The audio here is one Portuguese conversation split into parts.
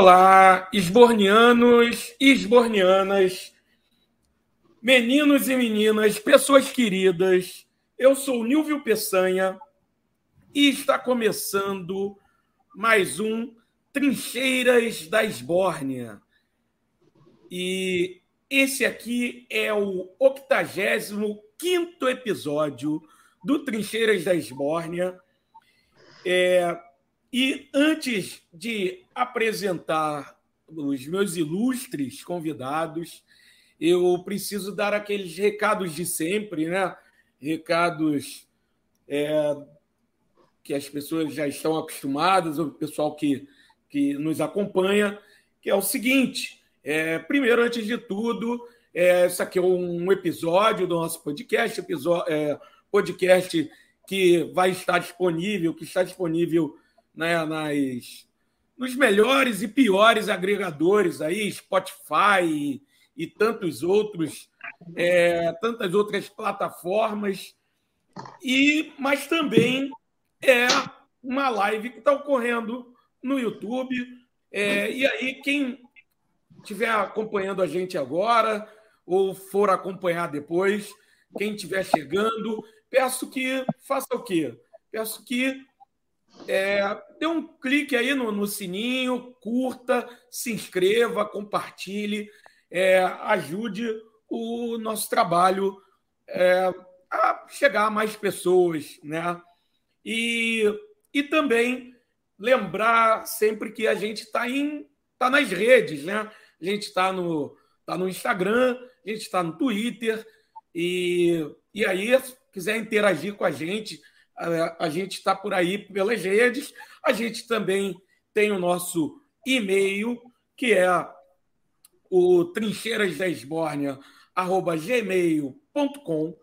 Olá, esbornianos e esbornianas, meninos e meninas, pessoas queridas. Eu sou Nilvio Peçanha e está começando mais um Trincheiras da Esbórnia. E esse aqui é o 85 episódio do Trincheiras da Esbórnia. É, e antes de apresentar os meus ilustres convidados, eu preciso dar aqueles recados de sempre, né? Recados é, que as pessoas já estão acostumadas, o pessoal que, que nos acompanha, que é o seguinte: é, primeiro, antes de tudo, é, isso aqui é um episódio do nosso podcast, episódio, é, podcast que vai estar disponível, que está disponível né, nas, nos melhores e piores agregadores aí, Spotify e, e tantos outros, é, tantas outras plataformas, e mas também é uma live que está ocorrendo no YouTube. É, e aí, quem estiver acompanhando a gente agora, ou for acompanhar depois, quem estiver chegando, peço que faça o quê? Peço que é, dê um clique aí no, no, sininho, curta, se inscreva, compartilhe, é, ajude o nosso trabalho é, a chegar a mais pessoas, né? E, e também lembrar sempre que a gente está tá nas redes, né? A gente está no, tá no Instagram, a gente está no Twitter, e, e aí, se quiser interagir com a gente, a, gente está por aí pelas redes. A gente também tem o nosso e-mail, que é o trincheirasdesbórnia.gmail.com.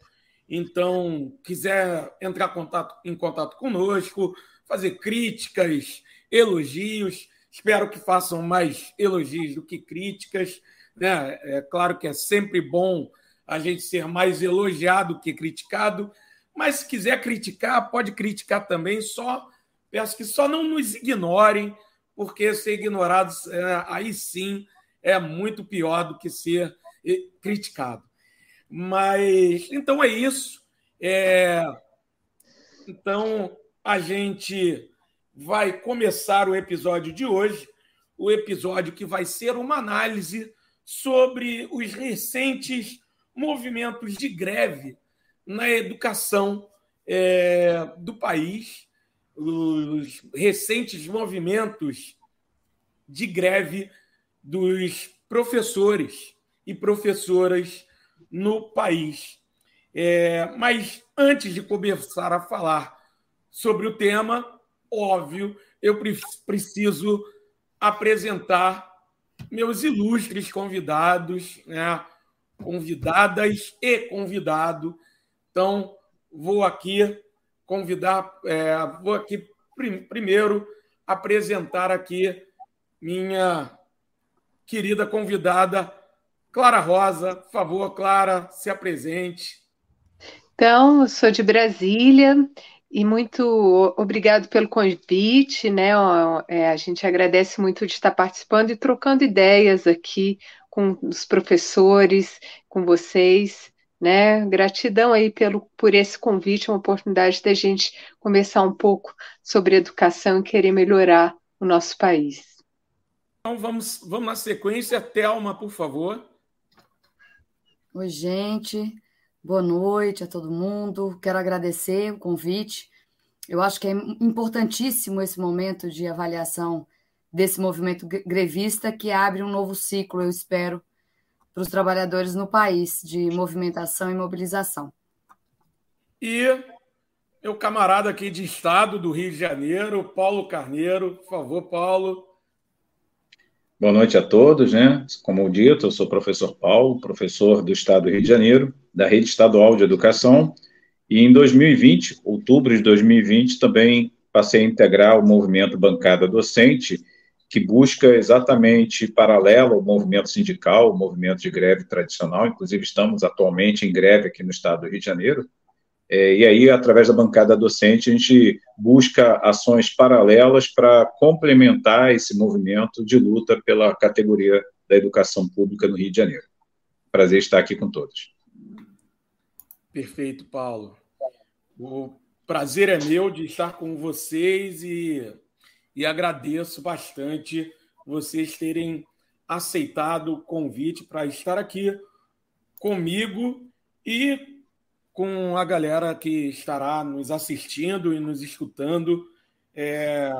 Então, quiser entrar contato, em contato conosco, fazer críticas, elogios, espero que façam mais elogios do que críticas. Né? É claro que é sempre bom a gente ser mais elogiado que criticado, mas se quiser criticar, pode criticar também. Só peço que só não nos ignorem, porque ser ignorados é, aí sim é muito pior do que ser criticado. Mas então é isso. É... Então a gente vai começar o episódio de hoje, o episódio que vai ser uma análise sobre os recentes movimentos de greve na educação é, do país, os recentes movimentos de greve dos professores e professoras no país. É, mas antes de começar a falar sobre o tema, óbvio, eu pre preciso apresentar meus ilustres convidados, né? convidadas e convidado então, vou aqui convidar, é, vou aqui prim, primeiro apresentar aqui minha querida convidada, Clara Rosa. Por favor, Clara, se apresente. Então, eu sou de Brasília e muito obrigado pelo convite, né? É, a gente agradece muito de estar participando e trocando ideias aqui com os professores, com vocês, né? Gratidão aí pelo, por esse convite, uma oportunidade da gente conversar um pouco sobre educação e querer melhorar o nosso país. Então vamos, vamos na sequência. Thelma, por favor. Oi, gente. Boa noite a todo mundo. Quero agradecer o convite. Eu acho que é importantíssimo esse momento de avaliação desse movimento grevista que abre um novo ciclo, eu espero, para os trabalhadores no país de movimentação e mobilização. E meu camarada aqui de estado do Rio de Janeiro, Paulo Carneiro, por favor, Paulo. Boa noite a todos, né? Como dito, eu sou o professor Paulo, professor do Estado do Rio de Janeiro, da Rede Estadual de Educação, e em 2020, outubro de 2020, também passei a integrar o movimento Bancada Docente, que busca exatamente paralelo ao movimento sindical, o movimento de greve tradicional, inclusive estamos atualmente em greve aqui no Estado do Rio de Janeiro, é, e aí, através da bancada docente, a gente busca ações paralelas para complementar esse movimento de luta pela categoria da educação pública no Rio de Janeiro. Prazer estar aqui com todos. Perfeito, Paulo. O prazer é meu de estar com vocês e, e agradeço bastante vocês terem aceitado o convite para estar aqui comigo e com a galera que estará nos assistindo e nos escutando é,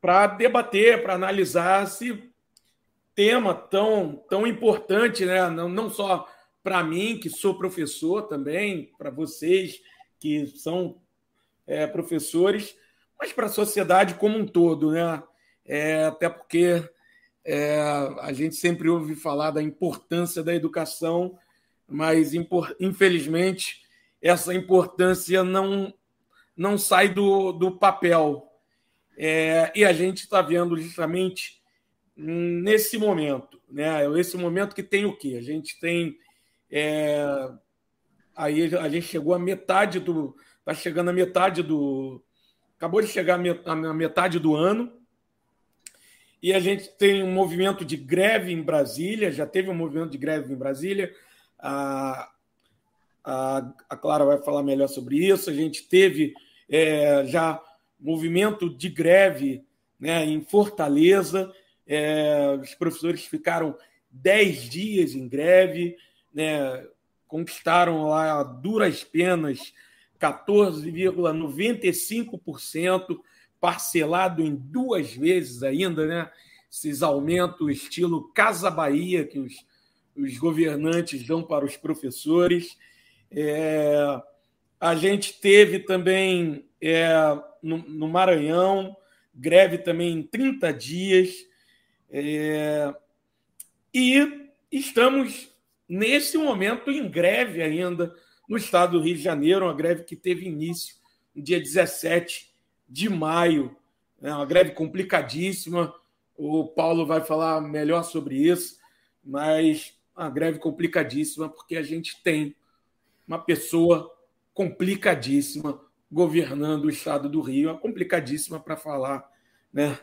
para debater, para analisar esse tema tão, tão importante, né? não, não só para mim, que sou professor também, para vocês que são é, professores, mas para a sociedade como um todo, né? É, até porque é, a gente sempre ouve falar da importância da educação mas infelizmente essa importância não, não sai do, do papel. É, e a gente está vendo justamente nesse momento, né? Esse momento que tem o quê? A gente tem é, aí a gente chegou à metade do, está chegando à metade do, acabou de chegar à metade do ano e a gente tem um movimento de greve em Brasília, já teve um movimento de greve em Brasília, a, a, a Clara vai falar melhor sobre isso. A gente teve é, já movimento de greve né, em Fortaleza. É, os professores ficaram 10 dias em greve, né, conquistaram lá duras penas 14,95%, parcelado em duas vezes ainda, né? Esses aumentos estilo Casa Bahia que os os governantes dão para os professores. É, a gente teve também é, no, no, Maranhão greve também em 30 dias. É, e estamos nesse momento em greve ainda no estado do Rio de Janeiro, uma greve que teve início no dia 17 de maio. É uma greve complicadíssima. O Paulo vai falar melhor sobre isso, mas uma greve complicadíssima, porque a gente tem uma pessoa complicadíssima governando o estado do Rio, é complicadíssima para falar, né?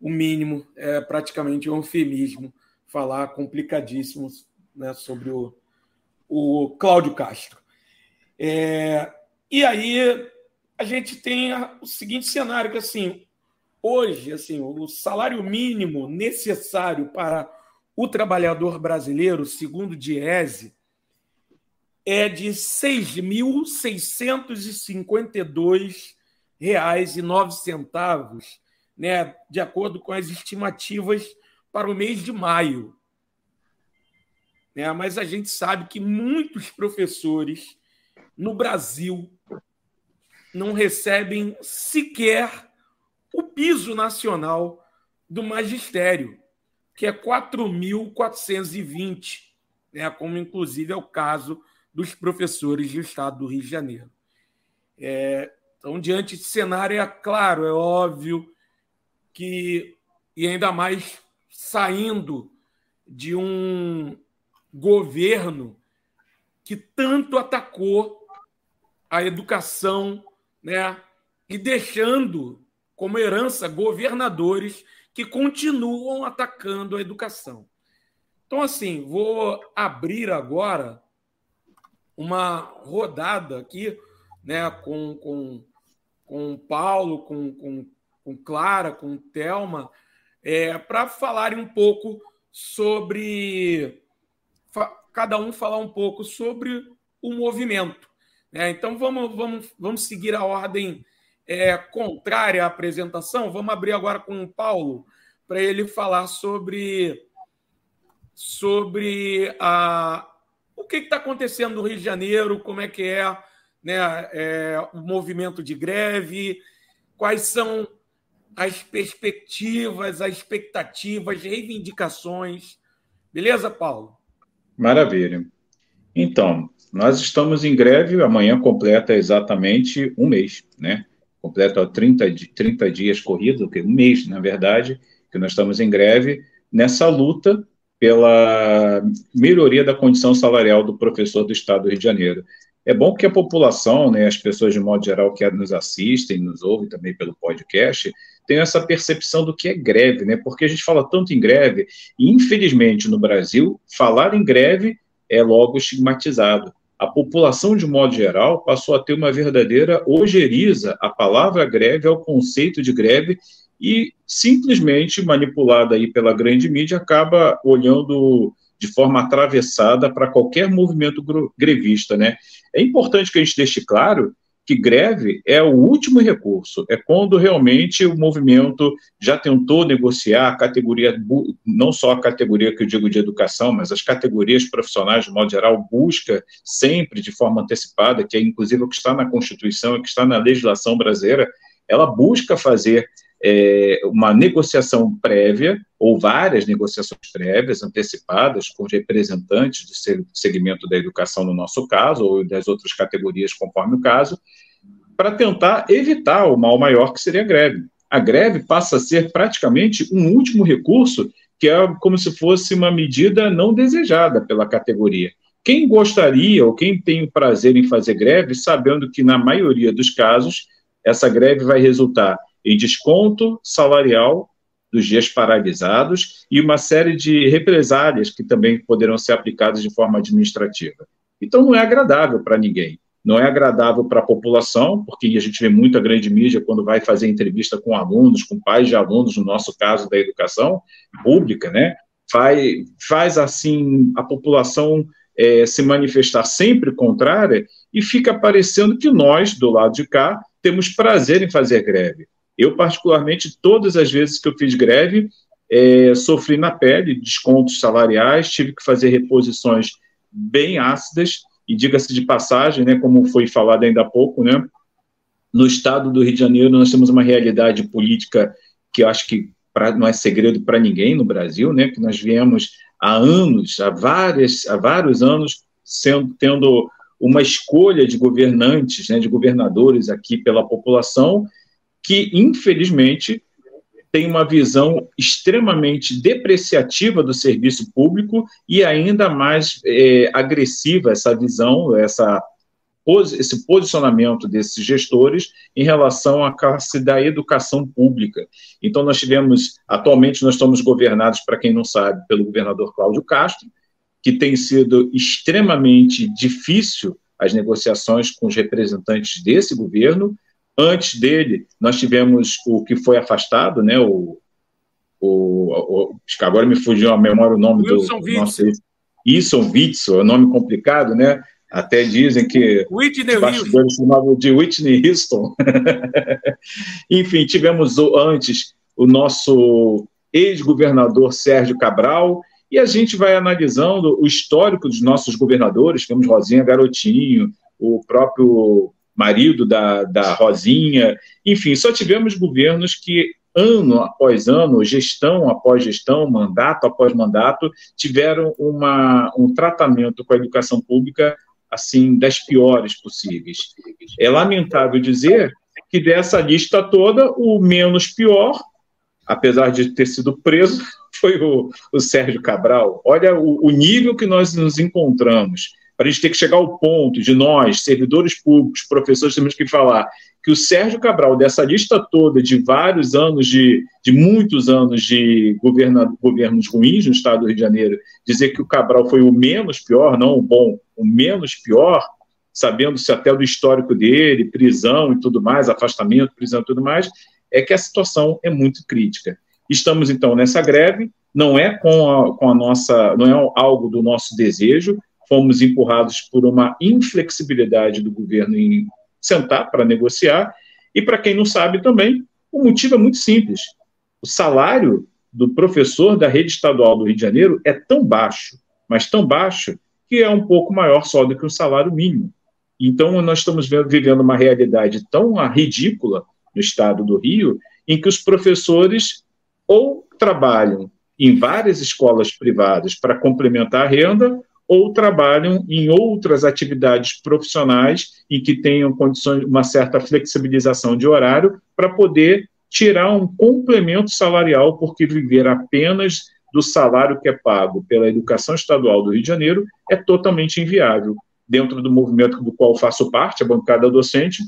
O mínimo é praticamente um eufemismo falar complicadíssimo né, sobre o, o Cláudio Castro. É, e aí a gente tem o seguinte cenário que assim hoje assim o salário mínimo necessário para o trabalhador brasileiro, segundo o Diese, é de R$ 6.652,09, né, de acordo com as estimativas para o mês de maio. É, mas a gente sabe que muitos professores no Brasil não recebem sequer o piso nacional do magistério que é 4.420, né, como inclusive é o caso dos professores do Estado do Rio de Janeiro. É, então, diante desse cenário, é claro, é óbvio que, e ainda mais saindo de um governo que tanto atacou a educação né? E deixando como herança governadores que continuam atacando a educação. Então, assim, vou abrir agora uma rodada aqui, né, com, com, com Paulo, com, com, com Clara, com Thelma, é, para falarem um pouco sobre. cada um falar um pouco sobre o movimento. Né? Então, vamos, vamos, vamos seguir a ordem é, contrária à apresentação. Vamos abrir agora com o Paulo para ele falar sobre, sobre a, o que está acontecendo no Rio de Janeiro, como é que é, né, é, o movimento de greve, quais são as perspectivas, as expectativas, reivindicações. Beleza, Paulo? Maravilha. Então, nós estamos em greve, amanhã completa exatamente um mês, né? Completa 30, 30 dias corridos, um mês, na verdade, que nós estamos em greve, nessa luta pela melhoria da condição salarial do professor do Estado do Rio de Janeiro. É bom que a população, né, as pessoas de modo geral que nos assistem, nos ouvem também pelo podcast, tenham essa percepção do que é greve, né? Porque a gente fala tanto em greve, e infelizmente no Brasil, falar em greve é logo estigmatizado. A população, de modo geral, passou a ter uma verdadeira ojeriza a palavra greve, ao conceito de greve, e simplesmente manipulada aí pela grande mídia acaba olhando de forma atravessada para qualquer movimento grevista, né? É importante que a gente deixe claro que greve é o último recurso, é quando realmente o movimento já tentou negociar a categoria, não só a categoria que eu digo de educação, mas as categorias profissionais, de modo geral, busca sempre de forma antecipada, que é inclusive o que está na Constituição e que está na legislação brasileira, ela busca fazer é, uma negociação prévia, ou várias negociações prévias, antecipadas, com representantes do segmento da educação, no nosso caso, ou das outras categorias, conforme o caso, para tentar evitar o mal maior que seria a greve. A greve passa a ser praticamente um último recurso, que é como se fosse uma medida não desejada pela categoria. Quem gostaria ou quem tem o prazer em fazer greve, sabendo que, na maioria dos casos, essa greve vai resultar em desconto salarial dos dias paralisados e uma série de represálias que também poderão ser aplicadas de forma administrativa. Então, não é agradável para ninguém. Não é agradável para a população, porque a gente vê muita grande mídia quando vai fazer entrevista com alunos, com pais de alunos, no nosso caso da educação pública, né? Faz, faz assim a população é, se manifestar sempre contrária e fica parecendo que nós, do lado de cá, temos prazer em fazer greve. Eu, particularmente, todas as vezes que eu fiz greve, é, sofri na pele descontos salariais, tive que fazer reposições bem ácidas, e diga-se de passagem, né, como foi falado ainda há pouco, né, no estado do Rio de Janeiro nós temos uma realidade política que eu acho que pra, não é segredo para ninguém no Brasil, né, que nós viemos há anos, há, várias, há vários anos, sendo, tendo uma escolha de governantes, né, de governadores aqui pela população, que, infelizmente, tem uma visão extremamente depreciativa do serviço público e ainda mais é, agressiva essa visão, essa, esse posicionamento desses gestores em relação à classe da educação pública. Então, nós tivemos, atualmente, nós estamos governados, para quem não sabe, pelo governador Cláudio Castro, que tem sido extremamente difícil as negociações com os representantes desse governo, Antes dele, nós tivemos o que foi afastado, né? O, o, o agora me fugiu a memória o nome Wilson do Witzel. nosso Wilson Witzel, é um nome complicado, né? Até dizem que Whitney bastidores chamavam de Whitney Houston. Enfim, tivemos antes o nosso ex-governador Sérgio Cabral, e a gente vai analisando o histórico dos nossos governadores, temos Rosinha Garotinho, o próprio marido da, da Rosinha, enfim, só tivemos governos que ano após ano, gestão após gestão, mandato após mandato, tiveram uma, um tratamento com a educação pública assim das piores possíveis. É lamentável dizer que dessa lista toda, o menos pior, apesar de ter sido preso, foi o, o Sérgio Cabral. Olha o, o nível que nós nos encontramos para a gente ter que chegar ao ponto de nós, servidores públicos, professores, temos que falar que o Sérgio Cabral, dessa lista toda de vários anos, de, de muitos anos de governa, governos ruins no estado do Rio de Janeiro, dizer que o Cabral foi o menos pior, não o bom, o menos pior, sabendo-se até do histórico dele, prisão e tudo mais, afastamento, prisão e tudo mais, é que a situação é muito crítica. Estamos, então, nessa greve, não é com a, com a nossa, não é algo do nosso desejo, fomos empurrados por uma inflexibilidade do governo em sentar para negociar, e para quem não sabe também, o motivo é muito simples. O salário do professor da rede estadual do Rio de Janeiro é tão baixo, mas tão baixo, que é um pouco maior só do que o salário mínimo. Então, nós estamos vivendo uma realidade tão ridícula no estado do Rio, em que os professores ou trabalham em várias escolas privadas para complementar a renda, ou trabalham em outras atividades profissionais em que tenham condições, uma certa flexibilização de horário para poder tirar um complemento salarial, porque viver apenas do salário que é pago pela educação estadual do Rio de Janeiro é totalmente inviável. Dentro do movimento do qual faço parte, a bancada docente,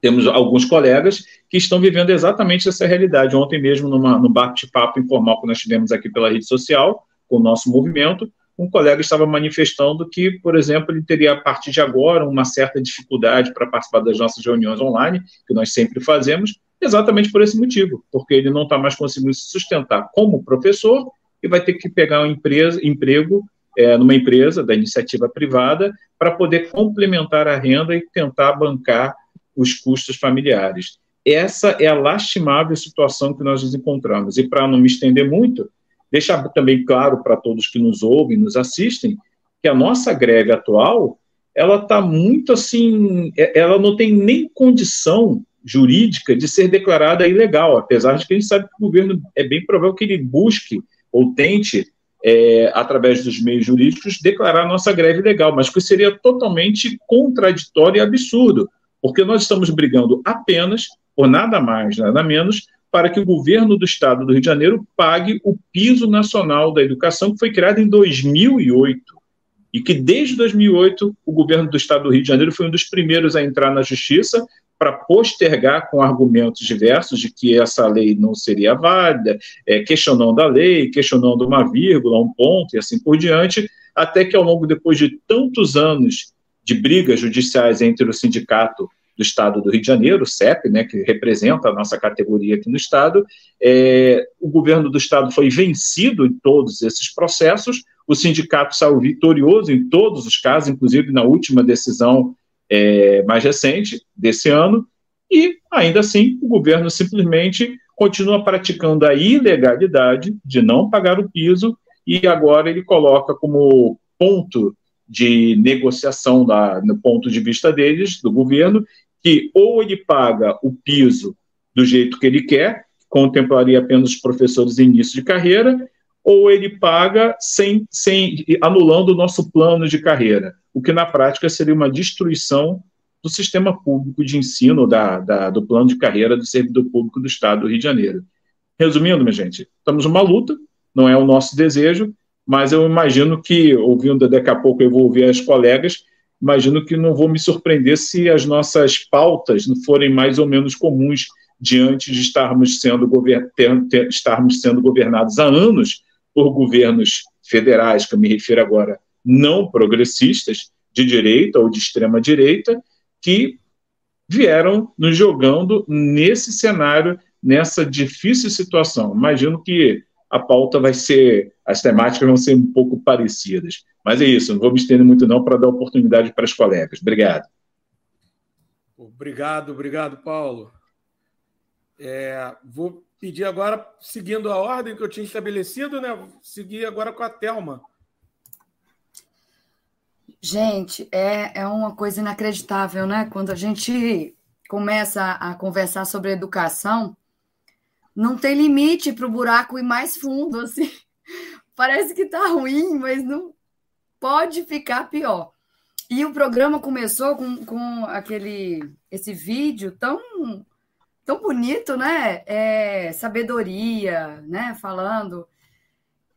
temos alguns colegas que estão vivendo exatamente essa realidade. Ontem mesmo, numa, no bate-papo informal que nós tivemos aqui pela rede social, com o nosso movimento, um colega estava manifestando que, por exemplo, ele teria, a partir de agora, uma certa dificuldade para participar das nossas reuniões online, que nós sempre fazemos, exatamente por esse motivo, porque ele não está mais conseguindo se sustentar como professor e vai ter que pegar um empresa, emprego é, numa empresa da iniciativa privada para poder complementar a renda e tentar bancar os custos familiares. Essa é a lastimável situação que nós nos encontramos. E para não me estender muito, deixar também claro para todos que nos ouvem, nos assistem, que a nossa greve atual, ela está muito assim, é, ela não tem nem condição jurídica de ser declarada ilegal, apesar de que a gente sabe que o governo é bem provável que ele busque ou tente, é, através dos meios jurídicos, declarar a nossa greve legal, mas que seria totalmente contraditório e absurdo, porque nós estamos brigando apenas, por nada mais, nada menos, para que o governo do estado do Rio de Janeiro pague o piso nacional da educação, que foi criado em 2008. E que desde 2008 o governo do estado do Rio de Janeiro foi um dos primeiros a entrar na justiça para postergar com argumentos diversos de que essa lei não seria válida, é, questionando a lei, questionando uma vírgula, um ponto e assim por diante, até que ao longo, depois de tantos anos de brigas judiciais entre o sindicato do Estado do Rio de Janeiro, CEP, né, que representa a nossa categoria aqui no Estado, é, o governo do Estado foi vencido em todos esses processos, o sindicato saiu vitorioso em todos os casos, inclusive na última decisão é, mais recente desse ano, e ainda assim o governo simplesmente continua praticando a ilegalidade de não pagar o piso e agora ele coloca como ponto de negociação da, no ponto de vista deles, do governo, que ou ele paga o piso do jeito que ele quer, contemplaria apenas os professores em início de carreira, ou ele paga sem, sem anulando o nosso plano de carreira, o que na prática seria uma destruição do sistema público de ensino, da, da, do plano de carreira do servidor público do Estado do Rio de Janeiro. Resumindo, minha gente, estamos numa luta, não é o nosso desejo, mas eu imagino que, ouvindo daqui a pouco, eu vou ouvir as colegas, imagino que não vou me surpreender se as nossas pautas forem mais ou menos comuns diante de estarmos sendo, ter, estarmos sendo governados há anos por governos federais, que eu me refiro agora, não progressistas, de direita ou de extrema direita, que vieram nos jogando nesse cenário, nessa difícil situação. Imagino que a pauta vai ser, as temáticas vão ser um pouco parecidas. Mas é isso, não vou me estender muito não para dar oportunidade para os colegas. Obrigado. Obrigado, obrigado, Paulo. É, vou pedir agora, seguindo a ordem que eu tinha estabelecido, né? Vou seguir agora com a Thelma. Gente, é, é uma coisa inacreditável, né? Quando a gente começa a conversar sobre educação, não tem limite para o buraco ir mais fundo, assim. Parece que está ruim, mas não pode ficar pior. E o programa começou com, com aquele esse vídeo tão tão bonito, né? É, sabedoria, né? Falando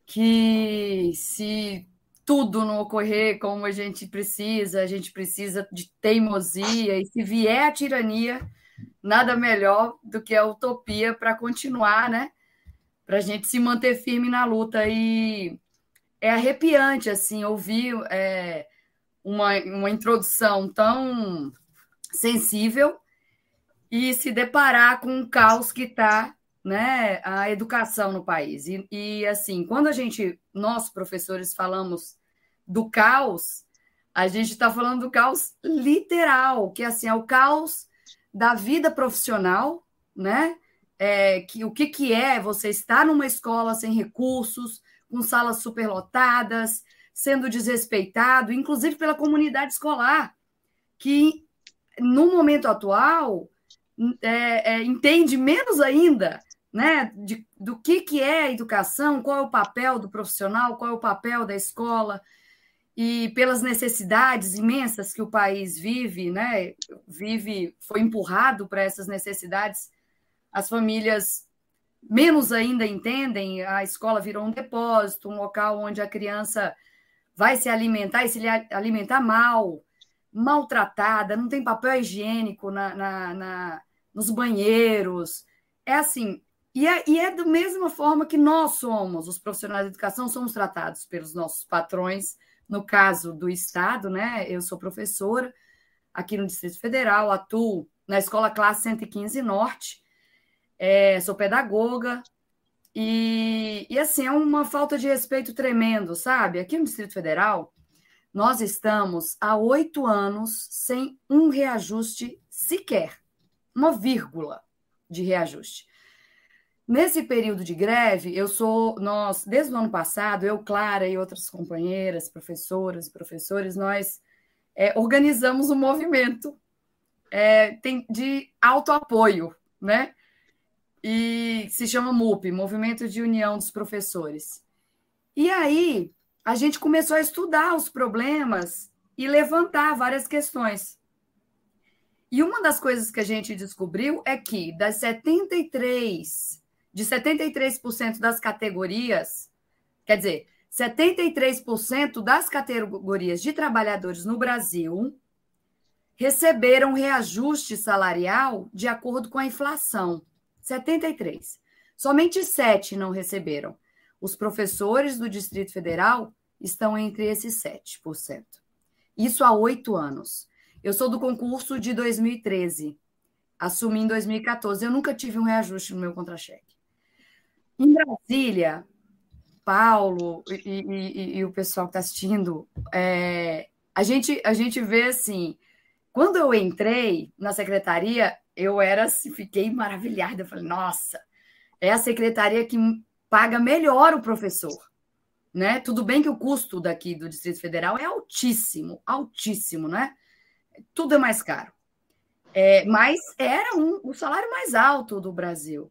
que se tudo não ocorrer como a gente precisa, a gente precisa de teimosia, e se vier a tirania, nada melhor do que a utopia para continuar, né? Para a gente se manter firme na luta. E é arrepiante, assim, ouvir é, uma, uma introdução tão sensível e se deparar com o caos que está né, a educação no país. E, e, assim, quando a gente, nós professores, falamos do caos, a gente está falando do caos literal, que assim, é o caos da vida profissional, né? É, que, o que, que é você estar numa escola sem recursos, com salas superlotadas, sendo desrespeitado, inclusive pela comunidade escolar, que no momento atual é, é, entende menos ainda né, de, do que, que é a educação, qual é o papel do profissional, qual é o papel da escola, e pelas necessidades imensas que o país vive, né, vive, foi empurrado para essas necessidades, as famílias menos ainda entendem, a escola virou um depósito, um local onde a criança vai se alimentar e se alimentar mal, maltratada, não tem papel higiênico na, na, na nos banheiros. É assim, e é, e é da mesma forma que nós somos, os profissionais de educação, somos tratados pelos nossos patrões. No caso do Estado, né? Eu sou professora aqui no Distrito Federal, atuo na Escola Classe 115 Norte, é, sou pedagoga, e, e assim, é uma falta de respeito tremendo, sabe? Aqui no Distrito Federal, nós estamos há oito anos sem um reajuste sequer, uma vírgula de reajuste. Nesse período de greve, eu sou, nós, desde o ano passado, eu, Clara e outras companheiras, professoras e professores, nós é, organizamos um movimento é, tem, de autoapoio, né? E se chama MUP, Movimento de União dos Professores. E aí, a gente começou a estudar os problemas e levantar várias questões. E uma das coisas que a gente descobriu é que das 73 de 73% das categorias, quer dizer, 73% das categorias de trabalhadores no Brasil receberam reajuste salarial de acordo com a inflação. 73. Somente 7 não receberam. Os professores do Distrito Federal estão entre esses 7%. Isso há oito anos. Eu sou do concurso de 2013. Assumi em 2014. Eu nunca tive um reajuste no meu contra-cheque. Em Brasília, Paulo e, e, e o pessoal que está assistindo, é, a, gente, a gente vê assim. Quando eu entrei na secretaria, eu era assim, fiquei maravilhada. Eu falei, nossa, é a secretaria que paga melhor o professor. Né? Tudo bem que o custo daqui do Distrito Federal é altíssimo, altíssimo, né? Tudo é mais caro. É, mas era um, o salário mais alto do Brasil.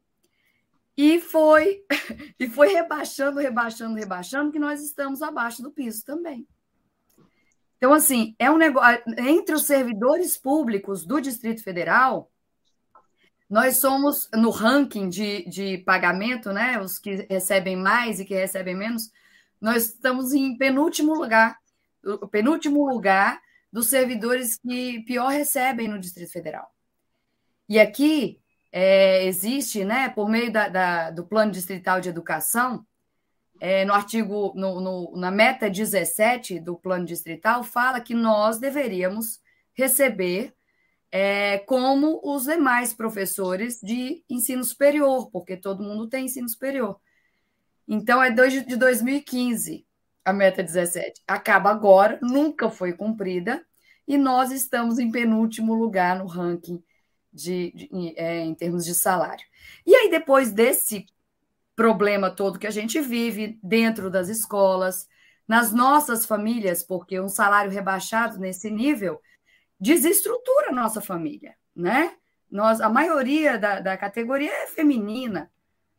E foi, e foi rebaixando, rebaixando, rebaixando, que nós estamos abaixo do piso também. Então, assim, é um negócio. Entre os servidores públicos do Distrito Federal, nós somos, no ranking de, de pagamento, né? Os que recebem mais e que recebem menos, nós estamos em penúltimo lugar, o penúltimo lugar dos servidores que pior recebem no Distrito Federal. E aqui é, existe, né, por meio da, da, do Plano Distrital de Educação, é, no artigo, no, no, na meta 17 do Plano Distrital, fala que nós deveríamos receber é, como os demais professores de ensino superior, porque todo mundo tem ensino superior. Então, é de 2015 a meta 17. Acaba agora, nunca foi cumprida, e nós estamos em penúltimo lugar no ranking de, de é, em termos de salário. E aí, depois desse problema todo que a gente vive dentro das escolas, nas nossas famílias, porque um salário rebaixado nesse nível desestrutura a nossa família, né? Nós, a maioria da, da categoria é feminina,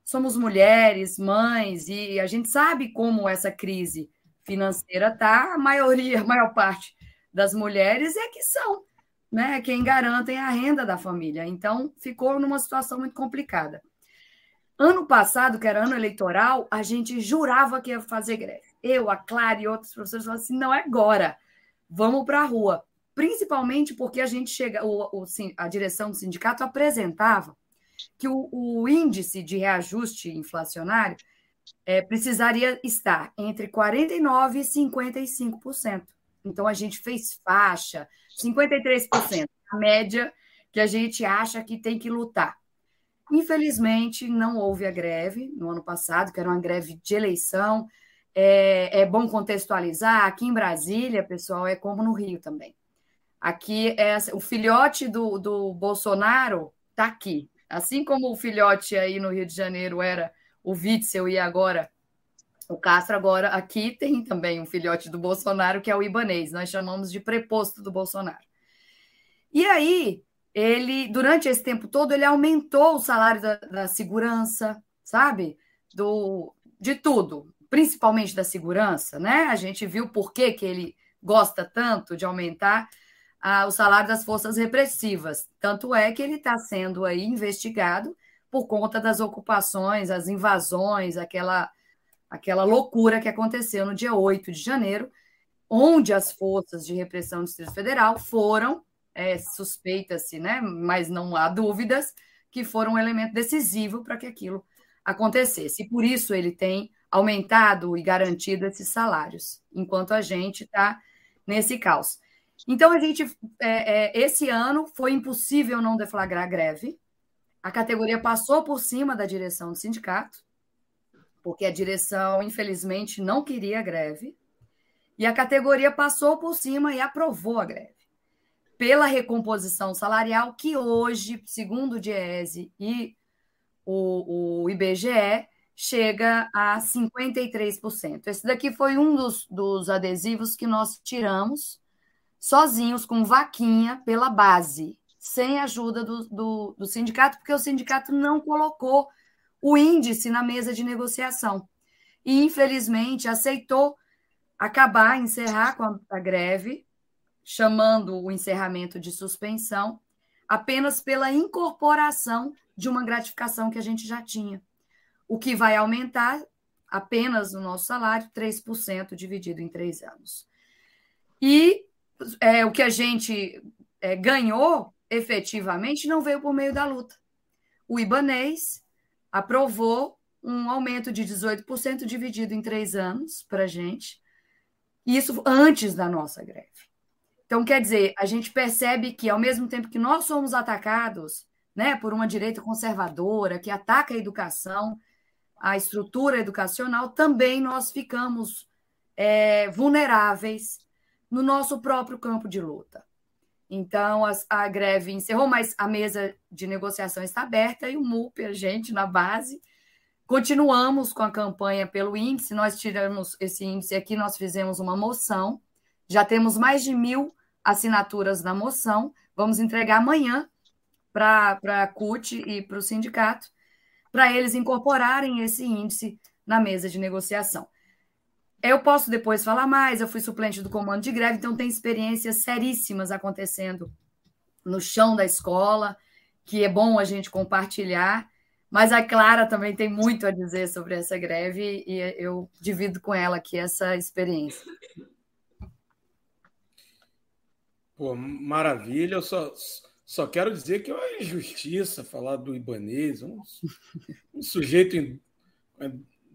somos mulheres, mães, e a gente sabe como essa crise financeira tá. A maioria, a maior parte das mulheres é que são né, quem garantem a renda da família. Então, ficou numa situação muito complicada. Ano passado, que era ano eleitoral, a gente jurava que ia fazer greve. eu, a Clara e outros professores falaram assim: não é agora, vamos para a rua. Principalmente porque a gente chega, o, o, a direção do sindicato apresentava que o, o índice de reajuste inflacionário é, precisaria estar entre 49% e 55%. Então, a gente fez faixa, 53%, a média que a gente acha que tem que lutar. Infelizmente, não houve a greve no ano passado, que era uma greve de eleição. É, é bom contextualizar, aqui em Brasília, pessoal, é como no Rio também. Aqui, é, o filhote do, do Bolsonaro está aqui. Assim como o filhote aí no Rio de Janeiro era o Witzel e agora o Castro, agora aqui tem também um filhote do Bolsonaro, que é o Ibanês. Nós chamamos de preposto do Bolsonaro. E aí, ele, durante esse tempo todo, ele aumentou o salário da, da segurança, sabe? Do, de tudo, principalmente da segurança, né? A gente viu por que, que ele gosta tanto de aumentar ah, o salário das forças repressivas. Tanto é que ele está sendo aí investigado por conta das ocupações, as invasões, aquela, aquela loucura que aconteceu no dia 8 de janeiro, onde as forças de repressão do Distrito Federal foram, é, suspeita-se, né, mas não há dúvidas, que foram um elemento decisivo para que aquilo acontecesse. E por isso ele tem aumentado e garantido esses salários, enquanto a gente está nesse caos. Então, a gente, é, é, esse ano, foi impossível não deflagrar greve, a categoria passou por cima da direção do sindicato, porque a direção, infelizmente, não queria a greve, e a categoria passou por cima e aprovou a greve. Pela recomposição salarial, que hoje, segundo o Diese e o, o IBGE, chega a 53%. Esse daqui foi um dos, dos adesivos que nós tiramos sozinhos, com vaquinha, pela base sem ajuda do, do, do sindicato, porque o sindicato não colocou o índice na mesa de negociação. E, infelizmente, aceitou acabar, encerrar com a, a greve, chamando o encerramento de suspensão, apenas pela incorporação de uma gratificação que a gente já tinha, o que vai aumentar apenas no nosso salário 3% dividido em três anos. E é, o que a gente é, ganhou efetivamente não veio por meio da luta. O Ibanês aprovou um aumento de 18% dividido em três anos para a gente, isso antes da nossa greve. Então, quer dizer, a gente percebe que, ao mesmo tempo que nós somos atacados né, por uma direita conservadora que ataca a educação, a estrutura educacional, também nós ficamos é, vulneráveis no nosso próprio campo de luta. Então, a, a, greve encerrou, mas a mesa de negociação está aberta e o MUP, a gente, na base, continuamos com a campanha pelo índice. Nós tiramos esse índice aqui, nós fizemos uma moção, já temos mais de mil assinaturas na moção, vamos entregar amanhã para a CUT e para o sindicato, para eles incorporarem esse índice na mesa de negociação. Eu posso depois falar mais, eu fui suplente do comando de greve, então tem experiências seríssimas acontecendo no chão da escola, que é bom a gente compartilhar. Mas a Clara também tem muito a dizer sobre essa greve e eu divido com ela aqui essa experiência. Pô, maravilha. Eu só, só quero dizer que é uma injustiça falar do Ibanês, um, um sujeito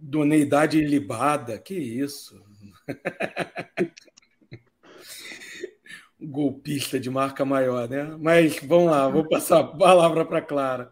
Doneidade ilibada, que isso? Golpista de marca maior, né? Mas vamos lá, vou passar a palavra para Clara.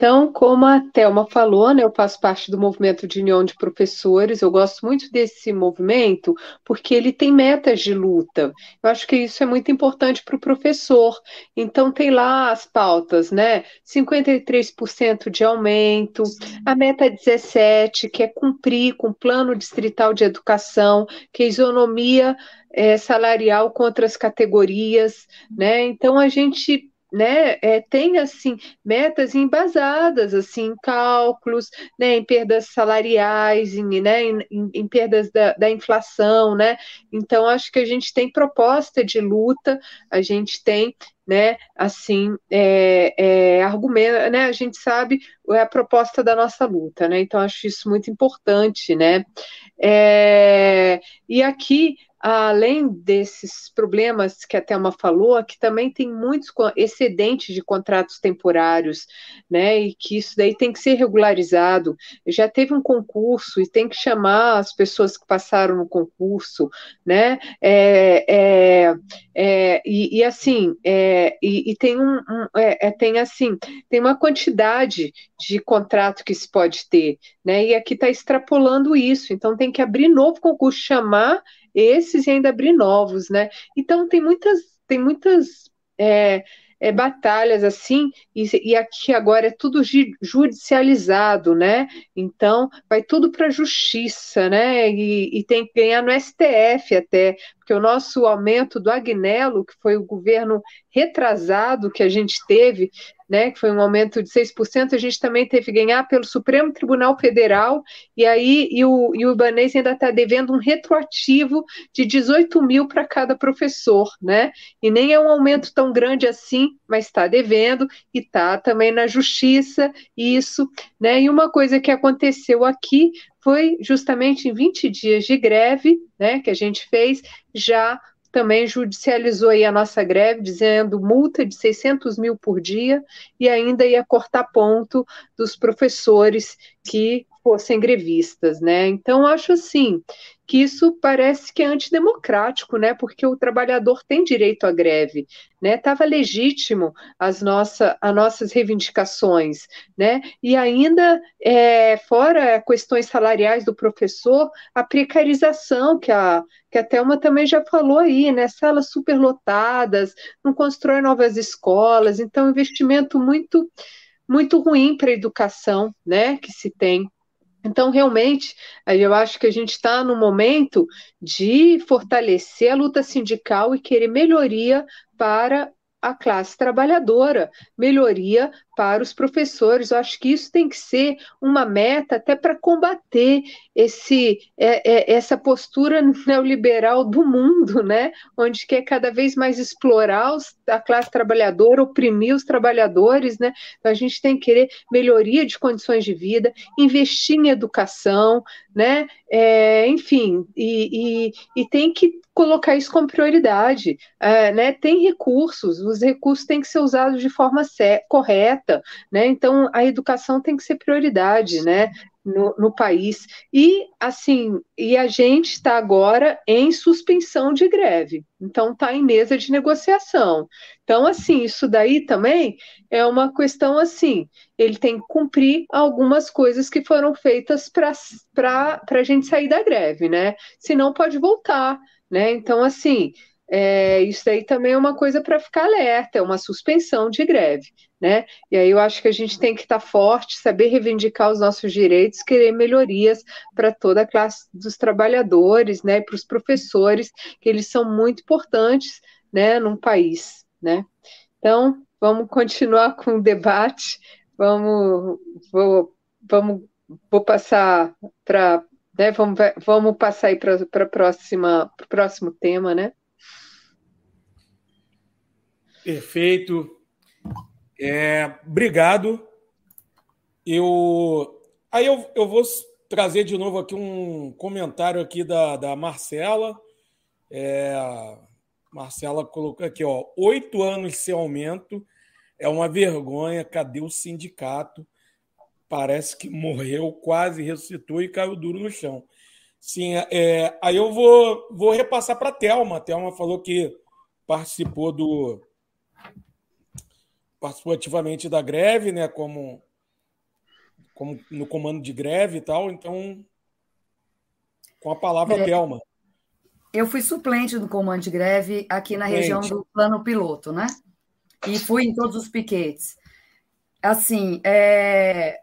Então, como a Thelma falou, né, eu faço parte do movimento de união de professores, eu gosto muito desse movimento porque ele tem metas de luta. Eu acho que isso é muito importante para o professor. Então, tem lá as pautas, né? 53% de aumento, a meta 17, que é cumprir com o plano distrital de educação, que é isonomia é, salarial contra as categorias, né? Então, a gente né, é, tem assim metas embasadas assim em cálculos, né, em perdas salariais, em, né, em, em perdas da, da, inflação, né. Então acho que a gente tem proposta de luta, a gente tem né, assim, é, é, argumento, né, a gente sabe é a proposta da nossa luta, né, então acho isso muito importante, né, é, e aqui além desses problemas que a Thelma falou, aqui também tem muitos excedentes de contratos temporários, né? E que isso daí tem que ser regularizado. Já teve um concurso e tem que chamar as pessoas que passaram no concurso, né? É, é, é, e, e, assim, é, e, e, tem um, um é, é, tem assim, tem uma quantidade de contrato que se pode ter, né? E aqui está extrapolando isso, então tem que abrir novo concurso, chamar esses e ainda abrir novos, né? Então tem muitas, tem muitas é, é, batalhas assim, e, e, aqui agora é tudo judicializado, né? Então vai tudo para a justiça, né? E, e, tem que ganhar no STF até, porque o nosso aumento do Agnello, que foi o governo retrasado que a gente teve, né, que foi um aumento de 6%, a gente também teve que ganhar pelo Supremo Tribunal Federal, e aí e o, e o Ibanês ainda está devendo um retroativo de 18 mil para cada professor, né? E nem é um aumento tão grande assim, mas está devendo e está também na justiça, isso, né? E uma coisa que aconteceu aqui foi justamente em 20 dias de greve, né, que a gente fez, já também judicializou aí a nossa greve, dizendo multa de 600 mil por dia e ainda ia cortar ponto dos professores que fossem grevistas, né? Então acho assim que isso parece que é antidemocrático, né? Porque o trabalhador tem direito à greve, né? Tava legítimo as, nossa, as nossas reivindicações, né? E ainda, é, fora questões salariais do professor, a precarização que a, que a Thelma também já falou aí, né? Salas superlotadas, não constrói novas escolas, então investimento muito muito ruim para a educação, né, que se tem então, realmente, eu acho que a gente está no momento de fortalecer a luta sindical e querer melhoria para a classe trabalhadora, melhoria para os professores. Eu acho que isso tem que ser uma meta até para combater esse, é, é, essa postura neoliberal do mundo, né? onde quer cada vez mais explorar os, a classe trabalhadora, oprimir os trabalhadores. Né? Então, a gente tem que querer melhoria de condições de vida, investir em educação, né? É, enfim, e, e, e tem que colocar isso como prioridade. É, né? Tem recursos, os recursos têm que ser usados de forma correta, né? Então a educação tem que ser prioridade, né? No, no, país. E assim, e a gente está agora em suspensão de greve, então está em mesa de negociação. Então, assim, isso daí também é uma questão assim, ele tem que cumprir algumas coisas que foram feitas para a gente sair da greve, né? Senão pode voltar. Né? Então, assim, é, isso aí também é uma coisa para ficar alerta, é uma suspensão de greve. Né? E aí eu acho que a gente tem que estar tá forte, saber reivindicar os nossos direitos, querer melhorias para toda a classe dos trabalhadores, né? Para os professores, que eles são muito importantes, né? Num país, né? Então vamos continuar com o debate. Vamos, vou, vamos, vou passar para né? Vamos, vamos passar aí para o próximo tema, né? Perfeito. É, obrigado. Eu aí eu, eu vou trazer de novo aqui um comentário aqui da, da Marcela. É, Marcela colocou aqui, ó, oito anos sem aumento é uma vergonha. Cadê o sindicato? parece que morreu, quase ressuscitou e caiu duro no chão. Sim, é, aí eu vou, vou repassar para a Thelma. A Thelma falou que participou do. Participou ativamente da greve, né? Como, como no comando de greve e tal. Então, com a palavra, é, Thelma. Eu fui suplente do comando de greve aqui na Gente. região do plano piloto, né? E fui em todos os piquetes. Assim, é,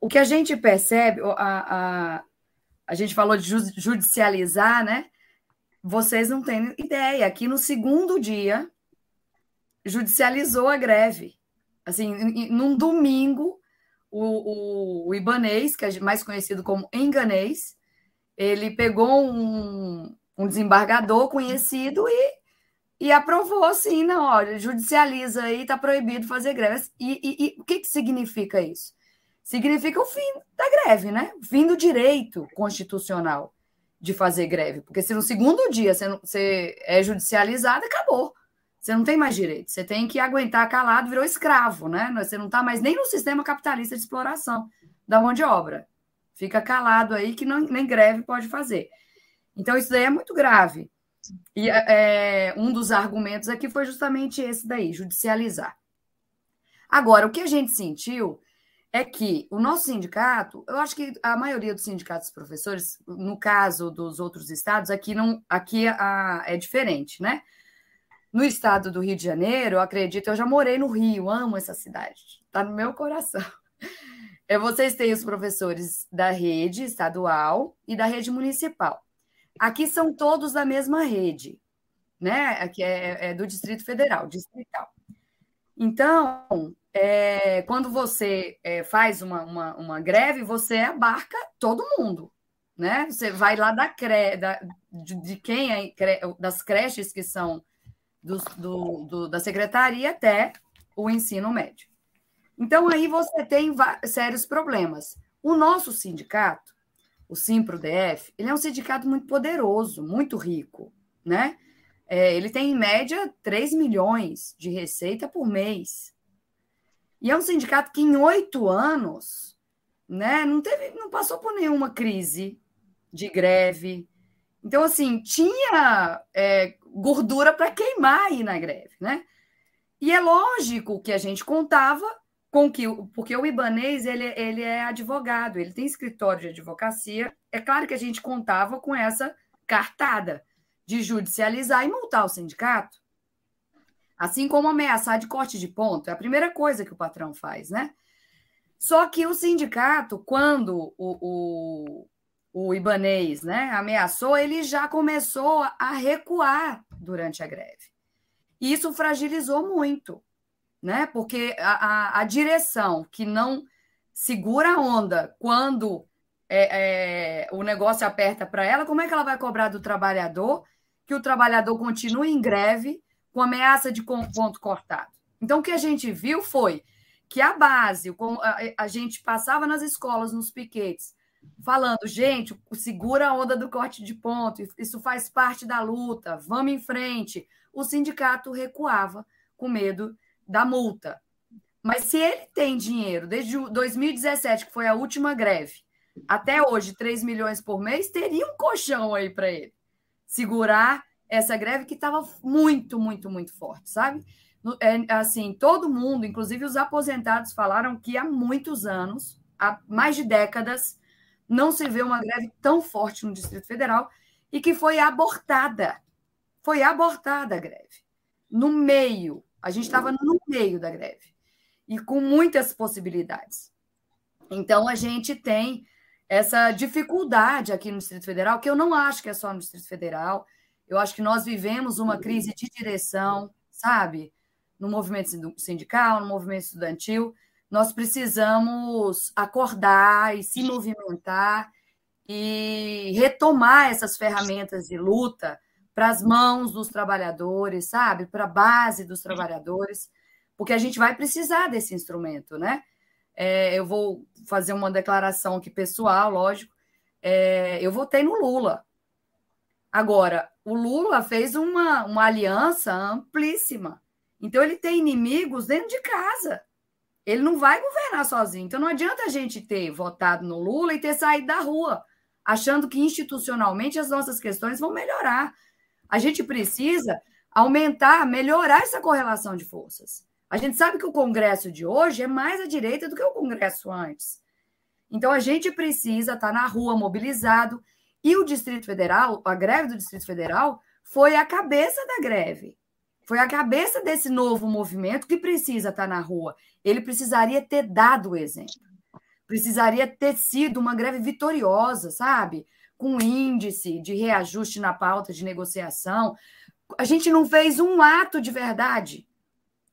o que a gente percebe, a, a, a gente falou de judicializar, né? Vocês não têm ideia. Aqui no segundo dia, judicializou a greve. Assim, num domingo, o, o, o Ibanês, que é mais conhecido como Enganês, ele pegou um, um desembargador conhecido e, e aprovou assim, não, judicializa aí, está proibido fazer greve. E, e, e, o que, que significa isso? Significa o fim da greve, né? O fim do direito constitucional de fazer greve. Porque se no segundo dia você, você é judicializado, acabou. Você não tem mais direito. Você tem que aguentar calado, virou escravo, né? Você não está mais nem no sistema capitalista de exploração da mão de obra. Fica calado aí que não, nem greve pode fazer. Então, isso daí é muito grave. E é, um dos argumentos aqui foi justamente esse daí, judicializar. Agora, o que a gente sentiu é que o nosso sindicato, eu acho que a maioria dos sindicatos professores, no caso dos outros estados, aqui não, aqui a, é diferente, né? No estado do Rio de Janeiro, acredito, eu já morei no Rio, amo essa cidade, está no meu coração. É, vocês têm os professores da rede estadual e da rede municipal. Aqui são todos da mesma rede, né? Aqui é, é do Distrito Federal, distrital. Então, é, quando você é, faz uma, uma, uma, greve, você abarca todo mundo, né? Você vai lá da, cre, da de, de quem é, das creches que são do, do, do, da secretaria até o ensino médio. Então, aí você tem sérios problemas. O nosso sindicato, o Simpro-DF, ele é um sindicato muito poderoso, muito rico, né? É, ele tem, em média, 3 milhões de receita por mês. E é um sindicato que, em oito anos, né, não, teve, não passou por nenhuma crise de greve. Então, assim, tinha é, gordura para queimar aí na greve, né? E é lógico que a gente contava com que, porque o Ibanês ele, ele é advogado, ele tem escritório de advocacia. É claro que a gente contava com essa cartada de judicializar e multar o sindicato. Assim como ameaçar de corte de ponto, é a primeira coisa que o patrão faz, né? Só que o sindicato, quando o, o, o Ibanês né, ameaçou, ele já começou a recuar durante a greve. E isso fragilizou muito, né? Porque a, a, a direção que não segura a onda quando é, é, o negócio aperta para ela, como é que ela vai cobrar do trabalhador que o trabalhador continue em greve com ameaça de ponto cortado? Então, o que a gente viu foi que a base, a, a gente passava nas escolas, nos piquetes, falando, gente, segura a onda do corte de ponto, isso faz parte da luta, vamos em frente. O sindicato recuava com medo da multa. Mas se ele tem dinheiro desde 2017, que foi a última greve, até hoje, 3 milhões por mês, teria um colchão aí para ele segurar essa greve que estava muito, muito, muito forte, sabe? É, assim, todo mundo, inclusive os aposentados, falaram que há muitos anos, há mais de décadas, não se vê uma greve tão forte no Distrito Federal e que foi abortada. Foi abortada a greve. No meio, a gente estava no meio da greve e com muitas possibilidades. Então, a gente tem essa dificuldade aqui no Distrito Federal, que eu não acho que é só no Distrito Federal. Eu acho que nós vivemos uma crise de direção, sabe? No movimento sindical, no movimento estudantil nós precisamos acordar e se movimentar e retomar essas ferramentas de luta para as mãos dos trabalhadores, sabe? Para a base dos trabalhadores, porque a gente vai precisar desse instrumento, né? É, eu vou fazer uma declaração aqui pessoal, lógico. É, eu votei no Lula. Agora, o Lula fez uma, uma aliança amplíssima. Então, ele tem inimigos dentro de casa. Ele não vai governar sozinho. Então não adianta a gente ter votado no Lula e ter saído da rua, achando que institucionalmente as nossas questões vão melhorar. A gente precisa aumentar, melhorar essa correlação de forças. A gente sabe que o Congresso de hoje é mais à direita do que o Congresso antes. Então a gente precisa estar na rua mobilizado. E o Distrito Federal, a greve do Distrito Federal, foi a cabeça da greve. Foi a cabeça desse novo movimento que precisa estar na rua. Ele precisaria ter dado o exemplo. Precisaria ter sido uma greve vitoriosa, sabe? Com índice de reajuste na pauta de negociação. A gente não fez um ato de verdade.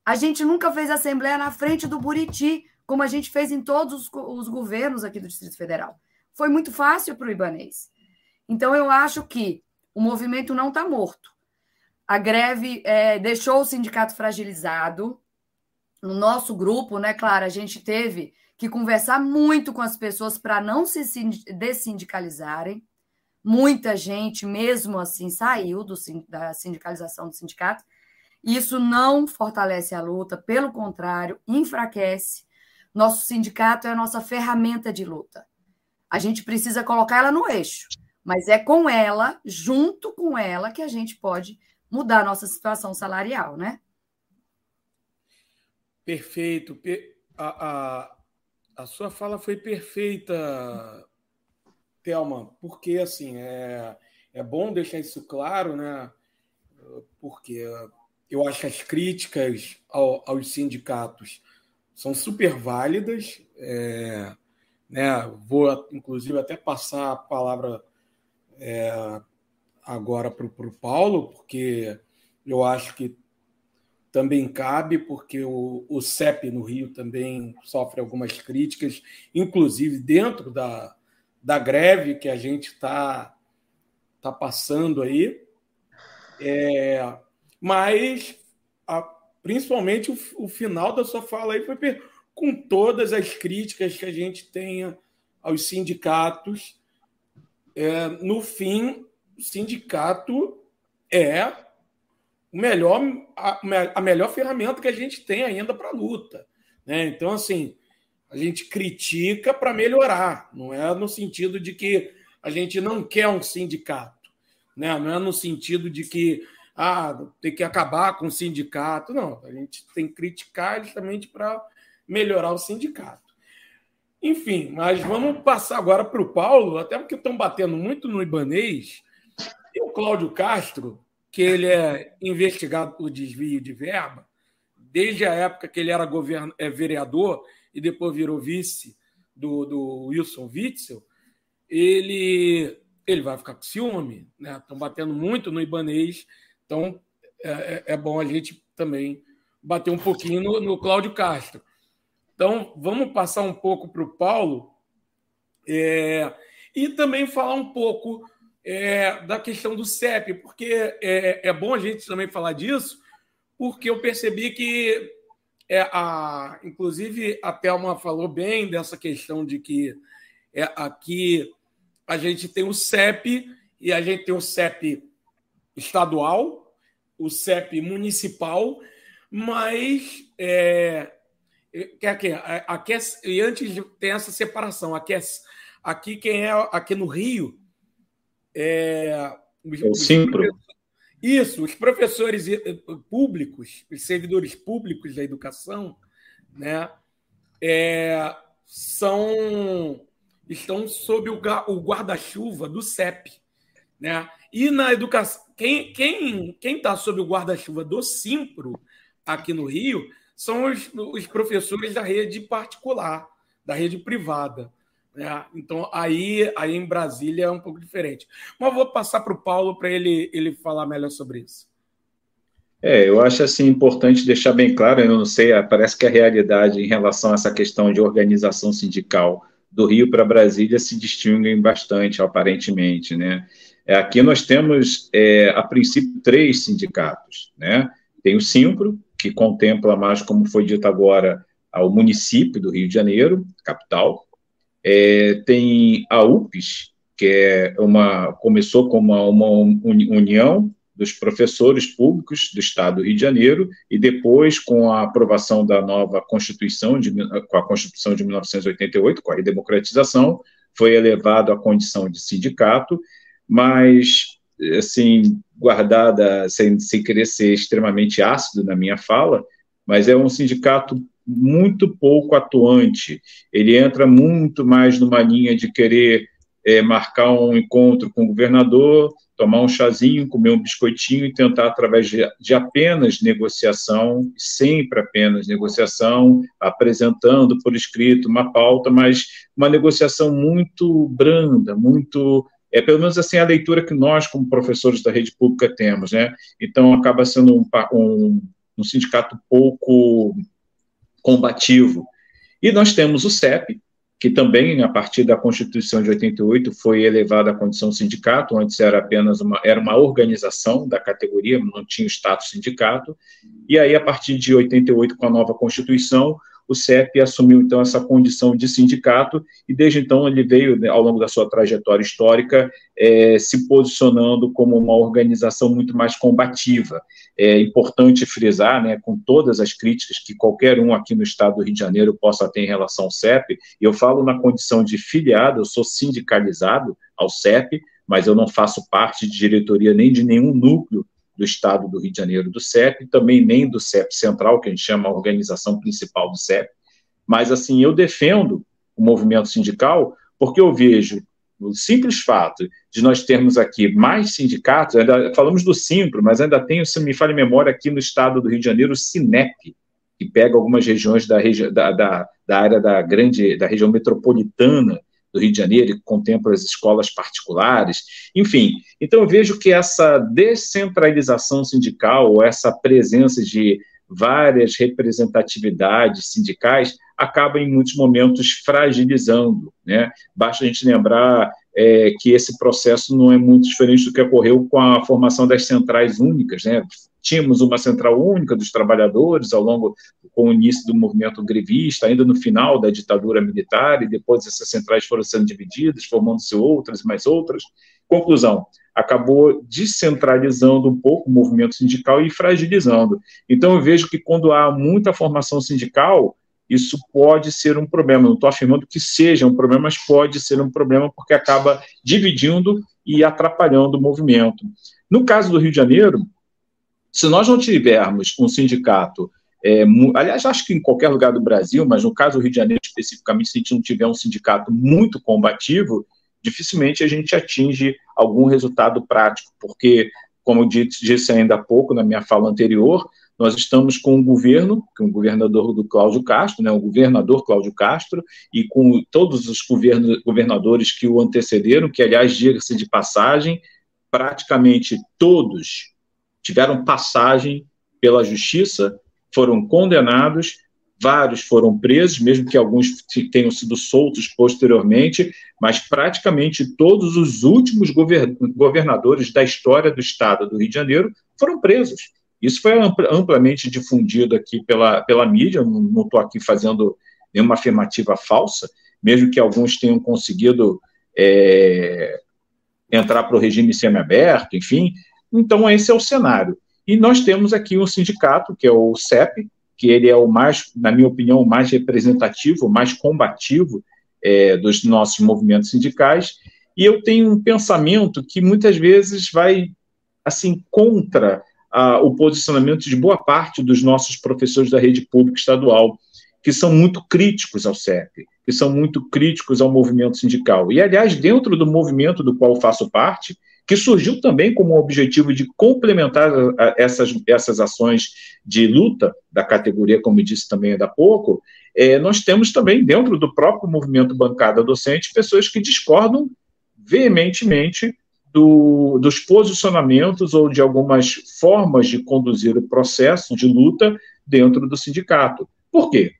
A gente nunca fez assembleia na frente do Buriti, como a gente fez em todos os, os governos aqui do Distrito Federal. Foi muito fácil para o Ibanês. Então, eu acho que o movimento não está morto. A greve é, deixou o sindicato fragilizado. No nosso grupo, né, Clara, a gente teve que conversar muito com as pessoas para não se dessindicalizarem. Muita gente, mesmo assim, saiu do, da sindicalização do sindicato. Isso não fortalece a luta, pelo contrário, enfraquece. Nosso sindicato é a nossa ferramenta de luta. A gente precisa colocar ela no eixo, mas é com ela, junto com ela, que a gente pode mudar a nossa situação salarial, né? Perfeito. A, a, a sua fala foi perfeita, Thelma, porque assim é, é bom deixar isso claro, né? Porque eu acho que as críticas ao, aos sindicatos são super válidas. É, né? Vou, inclusive, até passar a palavra é, agora para o Paulo, porque eu acho que também cabe, porque o, o CEP no Rio também sofre algumas críticas, inclusive dentro da, da greve que a gente está tá passando aí. É, mas, a, principalmente, o, o, final da sua fala aí foi com todas as críticas que a gente tenha aos sindicatos. É, no fim, o sindicato é o melhor, a, a melhor ferramenta que a gente tem ainda para a luta. Né? Então, assim, a gente critica para melhorar, não é no sentido de que a gente não quer um sindicato, né? não é no sentido de que ah, tem que acabar com o sindicato. Não, a gente tem que criticar justamente para melhorar o sindicato. Enfim, mas vamos passar agora para o Paulo, até porque estão batendo muito no Ibanês. E o Cláudio Castro, que ele é investigado por desvio de verba, desde a época que ele era govern... é, vereador e depois virou vice do, do Wilson Witzel, ele, ele vai ficar com ciúme. Estão né? batendo muito no Ibanês então, é, é, é bom a gente também bater um pouquinho no, no Cláudio Castro. Então, vamos passar um pouco para o Paulo é, e também falar um pouco é, da questão do CEP, porque é, é, bom a gente também falar disso, porque eu percebi que, é, a, inclusive, a Thelma falou bem dessa questão de que é, aqui a gente tem o CEP e a gente tem o CEP estadual, o CEP municipal, mas é, aqui, aqui, e antes tem essa separação. Aqui, aqui quem é aqui no Rio é, os, o Simpro. Isso, os professores públicos, os servidores públicos da educação, né, é, são estão sob o, o guarda-chuva do CEP, né? E na educação, quem quem quem está sob o guarda-chuva do Simpro aqui no Rio são os, os professores da rede particular, da rede privada. Né? Então aí aí em Brasília é um pouco diferente. Mas vou passar para o Paulo para ele ele falar melhor sobre isso. É, eu acho assim importante deixar bem claro, eu não sei, parece que a realidade em relação a essa questão de organização sindical do Rio para Brasília se distinguem bastante, aparentemente, né? É, aqui nós temos, é, a princípio, três sindicatos. Né? Tem o Simpro, que contempla mais, como foi dito agora, o município do Rio de Janeiro, capital. É, tem a UPES, que é uma, começou como uma, uma união dos professores públicos do Estado do Rio de Janeiro e depois com a aprovação da nova Constituição, de, com a Constituição de 1988, com a redemocratização, foi elevado à condição de sindicato mas, assim, guardada, sem, sem querer ser extremamente ácido na minha fala, mas é um sindicato muito pouco atuante. Ele entra muito mais numa linha de querer é, marcar um encontro com o governador, tomar um chazinho, comer um biscoitinho e tentar, através de, de apenas negociação, sempre apenas negociação, apresentando por escrito uma pauta, mas uma negociação muito branda, muito é pelo menos assim a leitura que nós, como professores da rede pública, temos, né? Então, acaba sendo um, um, um sindicato pouco combativo. E nós temos o CEP, que também, a partir da Constituição de 88, foi elevado à condição sindicato, antes era apenas uma, era uma organização da categoria, não tinha status sindicato, e aí, a partir de 88, com a nova Constituição, o CEP assumiu então essa condição de sindicato e desde então ele veio, né, ao longo da sua trajetória histórica, é, se posicionando como uma organização muito mais combativa. É importante frisar, né, com todas as críticas que qualquer um aqui no estado do Rio de Janeiro possa ter em relação ao CEP, eu falo na condição de filiado, eu sou sindicalizado ao CEP, mas eu não faço parte de diretoria nem de nenhum núcleo do Estado do Rio de Janeiro do CEP, também nem do CEP Central, que a gente chama a organização principal do CEP, mas assim, eu defendo o movimento sindical porque eu vejo o simples fato de nós termos aqui mais sindicatos, ainda falamos do Simpro, mas ainda tem, se me falha a memória, aqui no estado do Rio de Janeiro, o Sinep, que pega algumas regiões da, regi da, da, da área da grande, da região metropolitana do Rio de Janeiro, que contempla as escolas particulares, enfim. Então, eu vejo que essa descentralização sindical, ou essa presença de várias representatividades sindicais, acaba em muitos momentos fragilizando. Né? Basta a gente lembrar é, que esse processo não é muito diferente do que ocorreu com a formação das centrais únicas. Né? Tínhamos uma central única dos trabalhadores ao longo com o início do movimento grevista, ainda no final da ditadura militar, e depois essas centrais foram sendo divididas, formando-se outras, mais outras. Conclusão: acabou descentralizando um pouco o movimento sindical e fragilizando. Então, eu vejo que quando há muita formação sindical, isso pode ser um problema. Não estou afirmando que seja um problema, mas pode ser um problema porque acaba dividindo e atrapalhando o movimento. No caso do Rio de Janeiro, se nós não tivermos um sindicato, é, aliás, acho que em qualquer lugar do Brasil, mas no caso do Rio de Janeiro especificamente, se a gente não tiver um sindicato muito combativo, dificilmente a gente atinge algum resultado prático, porque, como eu disse ainda há pouco na minha fala anterior, nós estamos com o governo, com o governador do Cláudio Castro, né, o governador Cláudio Castro, e com todos os governadores que o antecederam, que, aliás, diga-se de passagem, praticamente todos tiveram passagem pela justiça, foram condenados, vários foram presos, mesmo que alguns tenham sido soltos posteriormente, mas praticamente todos os últimos governadores da história do estado do Rio de Janeiro foram presos. Isso foi amplamente difundido aqui pela, pela mídia, não estou aqui fazendo nenhuma afirmativa falsa, mesmo que alguns tenham conseguido é, entrar para o regime semiaberto, enfim. Então, esse é o cenário. E nós temos aqui um sindicato, que é o CEP, que ele é o mais, na minha opinião, o mais representativo, o mais combativo é, dos nossos movimentos sindicais, e eu tenho um pensamento que muitas vezes vai, assim, contra o posicionamento de boa parte dos nossos professores da rede pública estadual, que são muito críticos ao CEP, que são muito críticos ao movimento sindical. E, aliás, dentro do movimento do qual faço parte, que surgiu também como objetivo de complementar essas, essas ações de luta da categoria, como disse também ainda há pouco, é, nós temos também, dentro do próprio movimento bancada docente, pessoas que discordam veementemente do, dos posicionamentos ou de algumas formas de conduzir o processo de luta dentro do sindicato. Por quê?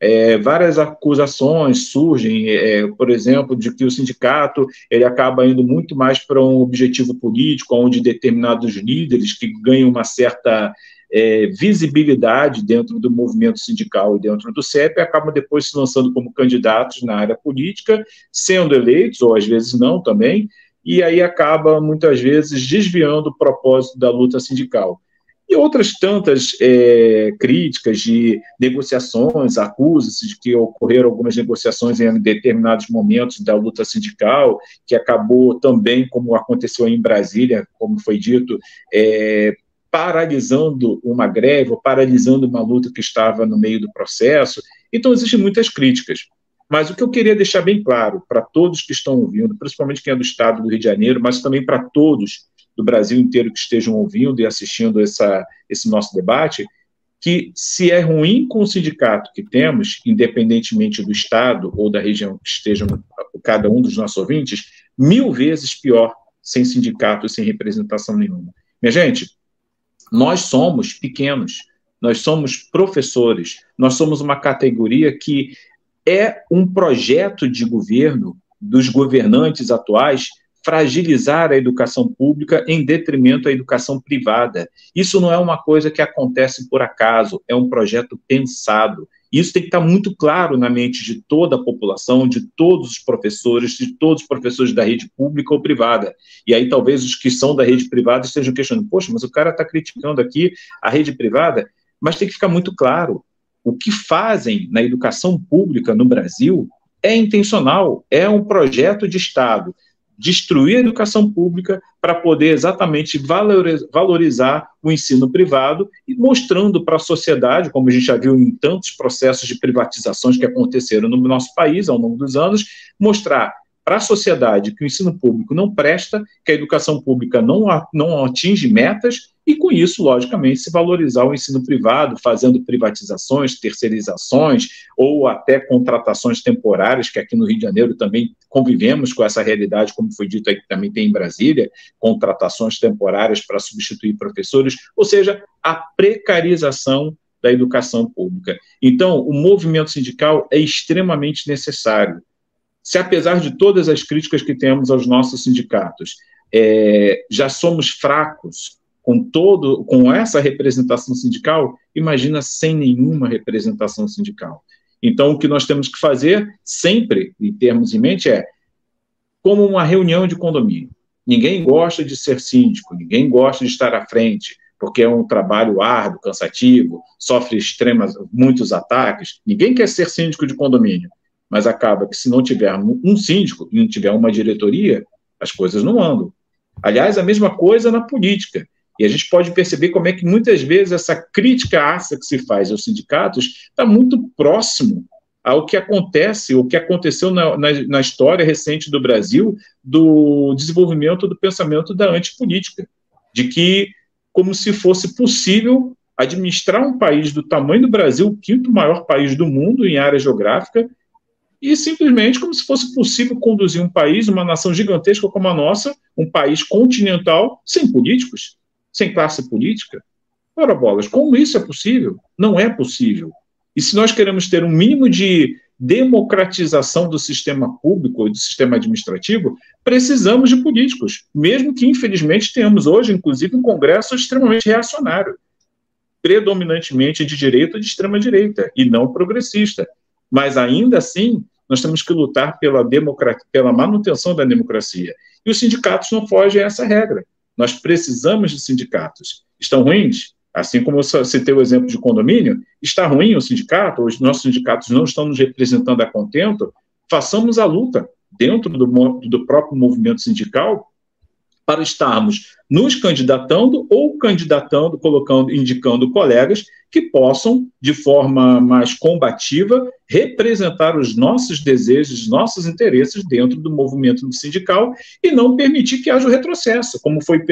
É, várias acusações surgem, é, por exemplo, de que o sindicato ele acaba indo muito mais para um objetivo político, onde determinados líderes que ganham uma certa é, visibilidade dentro do movimento sindical e dentro do CEP acabam depois se lançando como candidatos na área política, sendo eleitos, ou às vezes não também, e aí acaba, muitas vezes, desviando o propósito da luta sindical. E outras tantas é, críticas de negociações, acusa-se de que ocorreram algumas negociações em determinados momentos da luta sindical, que acabou também, como aconteceu em Brasília, como foi dito, é, paralisando uma greve, ou paralisando uma luta que estava no meio do processo. Então, existem muitas críticas. Mas o que eu queria deixar bem claro para todos que estão ouvindo, principalmente quem é do estado do Rio de Janeiro, mas também para todos do Brasil inteiro que estejam ouvindo e assistindo essa, esse nosso debate, que se é ruim com o sindicato que temos, independentemente do estado ou da região que estejam cada um dos nossos ouvintes, mil vezes pior sem sindicato e sem representação nenhuma. Minha gente, nós somos pequenos, nós somos professores, nós somos uma categoria que é um projeto de governo dos governantes atuais fragilizar a educação pública em detrimento da educação privada. Isso não é uma coisa que acontece por acaso, é um projeto pensado. Isso tem que estar muito claro na mente de toda a população, de todos os professores, de todos os professores da rede pública ou privada. E aí talvez os que são da rede privada estejam questionando: poxa, mas o cara está criticando aqui a rede privada. Mas tem que ficar muito claro: o que fazem na educação pública no Brasil é intencional, é um projeto de Estado destruir a educação pública para poder exatamente valorizar o ensino privado e mostrando para a sociedade, como a gente já viu em tantos processos de privatizações que aconteceram no nosso país ao longo dos anos, mostrar para a sociedade que o ensino público não presta, que a educação pública não, não atinge metas, e com isso, logicamente, se valorizar o ensino privado, fazendo privatizações, terceirizações, ou até contratações temporárias, que aqui no Rio de Janeiro também convivemos com essa realidade, como foi dito aí que também tem em Brasília, contratações temporárias para substituir professores, ou seja, a precarização da educação pública. Então, o movimento sindical é extremamente necessário se apesar de todas as críticas que temos aos nossos sindicatos, é, já somos fracos com todo, com essa representação sindical, imagina sem nenhuma representação sindical. Então, o que nós temos que fazer sempre, em termos em mente, é como uma reunião de condomínio. Ninguém gosta de ser síndico, ninguém gosta de estar à frente, porque é um trabalho árduo, cansativo, sofre extremas, muitos ataques. Ninguém quer ser síndico de condomínio mas acaba que se não tiver um síndico e não tiver uma diretoria, as coisas não andam. Aliás, a mesma coisa na política. E a gente pode perceber como é que muitas vezes essa crítica ácida que se faz aos sindicatos está muito próximo ao que acontece, o que aconteceu na, na, na, história recente do Brasil, do desenvolvimento do pensamento da antipolítica, de que, como se fosse possível administrar um país do tamanho do Brasil, o quinto maior país do mundo em área geográfica, e simplesmente como se fosse possível conduzir um país, uma nação gigantesca como a nossa, um país continental, sem políticos, sem classe política. Ora, bolas, como isso é possível? Não é possível. E se nós queremos ter um mínimo de democratização do sistema público e do sistema administrativo, precisamos de políticos, mesmo que, infelizmente, tenhamos hoje, inclusive, um Congresso extremamente reacionário, predominantemente de direita ou de extrema-direita, e não progressista. Mas ainda assim, nós temos que lutar pela, pela manutenção da democracia. E os sindicatos não fogem a essa regra. Nós precisamos de sindicatos. Estão ruins? Assim como eu citei o exemplo de condomínio, está ruim o sindicato, os nossos sindicatos não estão nos representando a contento, façamos a luta dentro do, do próprio movimento sindical para estarmos nos candidatando ou candidatando, colocando, indicando colegas que possam, de forma mais combativa, representar os nossos desejos, os nossos interesses dentro do movimento sindical e não permitir que haja o retrocesso, como foi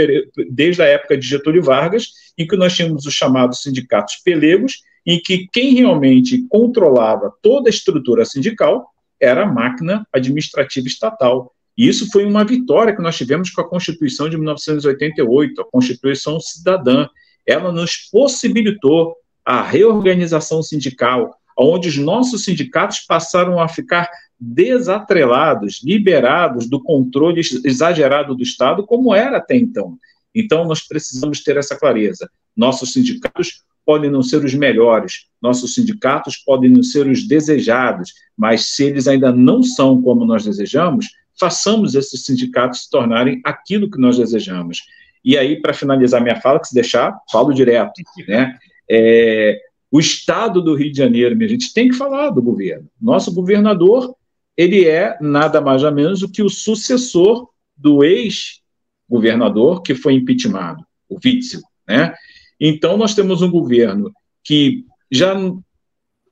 desde a época de Getúlio Vargas, em que nós tínhamos os chamados sindicatos pelegos, em que quem realmente controlava toda a estrutura sindical era a máquina administrativa estatal. E isso foi uma vitória que nós tivemos com a Constituição de 1988, a Constituição Cidadã. Ela nos possibilitou a reorganização sindical, onde os nossos sindicatos passaram a ficar desatrelados, liberados do controle exagerado do Estado, como era até então. Então, nós precisamos ter essa clareza. Nossos sindicatos podem não ser os melhores, nossos sindicatos podem não ser os desejados, mas se eles ainda não são como nós desejamos, façamos esses sindicatos se tornarem aquilo que nós desejamos. E aí, para finalizar minha fala, que se deixar, falo direto, né? É, o Estado do Rio de Janeiro, minha gente, tem que falar do governo. Nosso governador, ele é nada mais ou menos do que o sucessor do ex-governador que foi impeachmentado, o Witzel, né? Então, nós temos um governo que já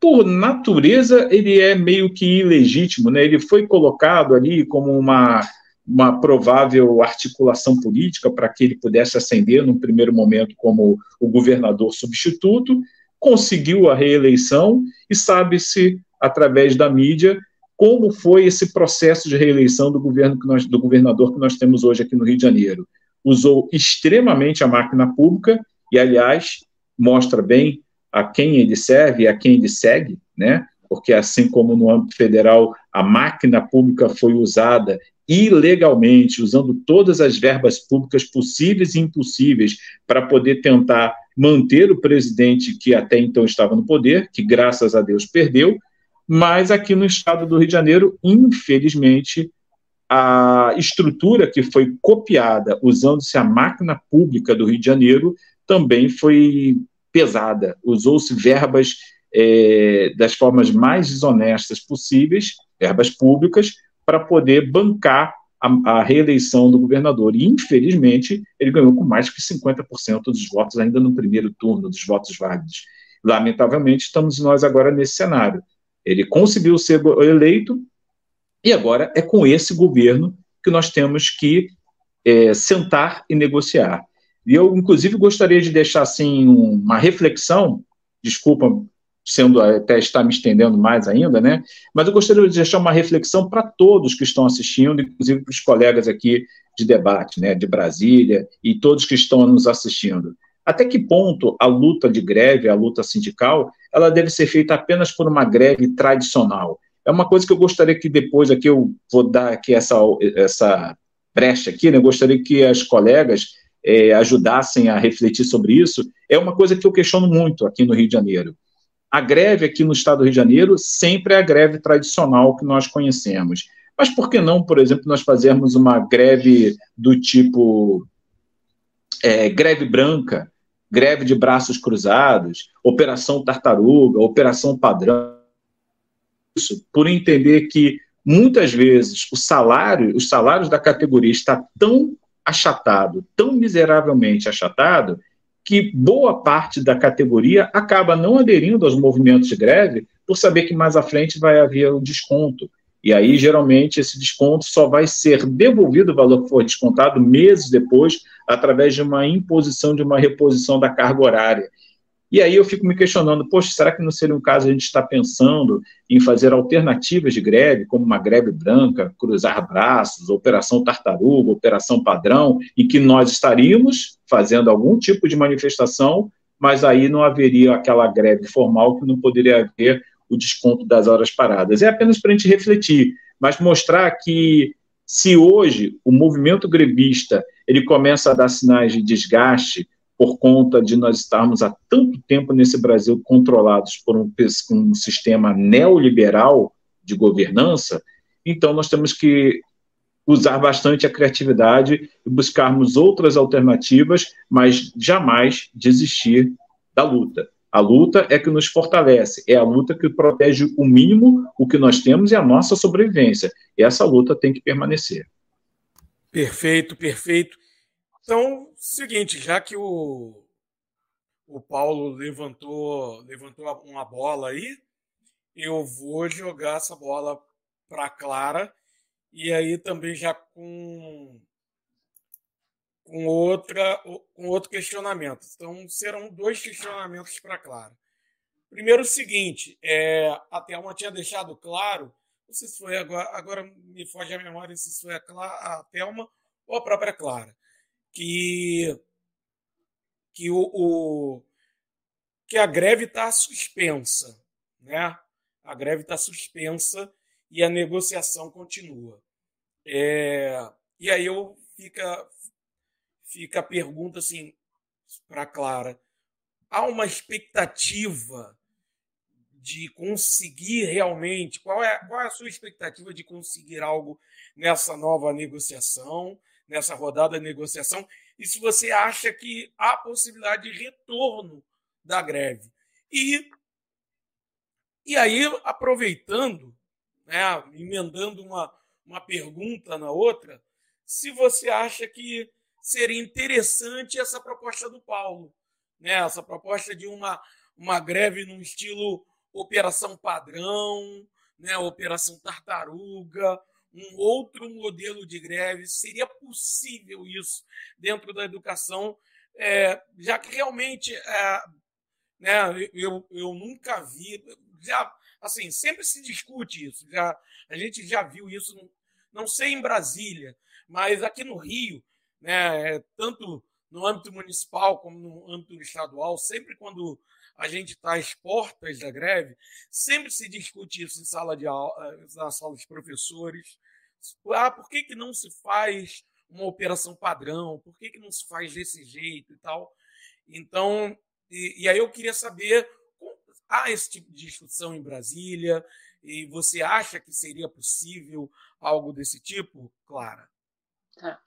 por natureza, ele é meio que ilegítimo, né? Ele foi colocado ali como uma, uma provável articulação política para que ele pudesse ascender num primeiro momento como o governador substituto, conseguiu a reeleição e sabe-se através da mídia como foi esse processo de reeleição do governo que nós, do governador que nós temos hoje aqui no Rio de Janeiro. Usou extremamente a máquina pública e, aliás, mostra bem a quem ele serve e a quem ele segue, né? Porque assim como no âmbito federal a máquina pública foi usada ilegalmente, usando todas as verbas públicas possíveis e impossíveis para poder tentar manter o presidente que até então estava no poder, que graças a Deus perdeu, mas aqui no estado do Rio de Janeiro, infelizmente, a estrutura que foi copiada usando-se a máquina pública do Rio de Janeiro também foi pesada. Usou-se verbas é, das formas mais desonestas possíveis, verbas públicas, para poder bancar a, a, reeleição do governador. E, infelizmente, ele ganhou com mais que 50% dos votos, ainda no primeiro turno, dos votos válidos. Lamentavelmente, estamos nós agora nesse cenário. Ele conseguiu ser eleito, e agora é com esse governo que nós temos que é, sentar e negociar. E eu, inclusive, gostaria de deixar assim uma reflexão, desculpa sendo até estar me estendendo mais ainda, né? Mas eu gostaria de deixar uma reflexão para todos que estão assistindo, inclusive para os colegas aqui de debate, né, de Brasília e todos que estão nos assistindo. Até que ponto a luta de greve, a luta sindical, ela deve ser feita apenas por uma greve tradicional? É uma coisa que eu gostaria que depois aqui eu vou dar aqui essa essa brecha aqui, né? Eu gostaria que as colegas é, ajudassem a refletir sobre isso. É uma coisa que eu questiono muito aqui no Rio de Janeiro a greve aqui no estado do Rio de Janeiro sempre é a greve tradicional que nós conhecemos. Mas por que não, por exemplo, nós fazermos uma greve do tipo é, greve branca, greve de braços cruzados, operação tartaruga, operação padrão? Isso, por entender que muitas vezes o salário, os salários da categoria está tão achatado, tão miseravelmente achatado, que boa parte da categoria acaba não aderindo aos movimentos de greve por saber que mais à frente vai haver um desconto. E aí, geralmente, esse desconto só vai ser devolvido o valor que for descontado meses depois, através de uma imposição de uma reposição da carga horária. E aí eu fico me questionando, poxa, será que não seria um caso a gente estar pensando em fazer alternativas de greve, como uma greve branca, cruzar braços, operação tartaruga, operação padrão, em que nós estaríamos fazendo algum tipo de manifestação, mas aí não haveria aquela greve formal que não poderia haver o desconto das horas paradas. É apenas para a gente refletir, mas mostrar que se hoje o movimento grevista ele começa a dar sinais de desgaste, por conta de nós estarmos há tanto tempo nesse Brasil controlados por um, um sistema neoliberal de governança, então nós temos que usar bastante a criatividade e buscarmos outras alternativas, mas jamais desistir da luta. A luta é que nos fortalece, é a luta que protege o mínimo, o que nós temos e a nossa sobrevivência. E essa luta tem que permanecer. Perfeito, perfeito. Então, seguinte, já que o, o Paulo levantou, levantou uma bola aí, eu vou jogar essa bola para Clara e aí também já com com outra com outro questionamento. Então serão dois questionamentos para Clara. Primeiro o seguinte, é, a Thelma tinha deixado claro, não sei se foi agora, agora me foge a memória se foi a, Clara, a Thelma ou a própria Clara, que que o, o que a greve está suspensa, né? A greve está suspensa e a negociação continua. É, e aí eu fica fica a pergunta assim para Clara: há uma expectativa de conseguir realmente? Qual é, qual é a sua expectativa de conseguir algo nessa nova negociação? Nessa rodada de negociação e se você acha que há possibilidade de retorno da greve. E, e aí, aproveitando, né, emendando uma, uma pergunta na outra, se você acha que seria interessante essa proposta do Paulo, né, essa proposta de uma, uma greve num estilo operação padrão, né, operação tartaruga, um outro modelo de greve? Seria possível isso dentro da educação, é, já que realmente é, né, eu, eu nunca vi, já, assim, sempre se discute isso, já, a gente já viu isso, não sei em Brasília, mas aqui no Rio, né, tanto no âmbito municipal como no âmbito estadual, sempre quando a gente está às portas da greve, sempre se discute isso em sala de aula, na sala dos professores. Ah, por que, que não se faz uma operação padrão? Por que, que não se faz desse jeito e tal? Então, e, e aí eu queria saber, há esse tipo de discussão em Brasília? E você acha que seria possível algo desse tipo, Clara? Tá.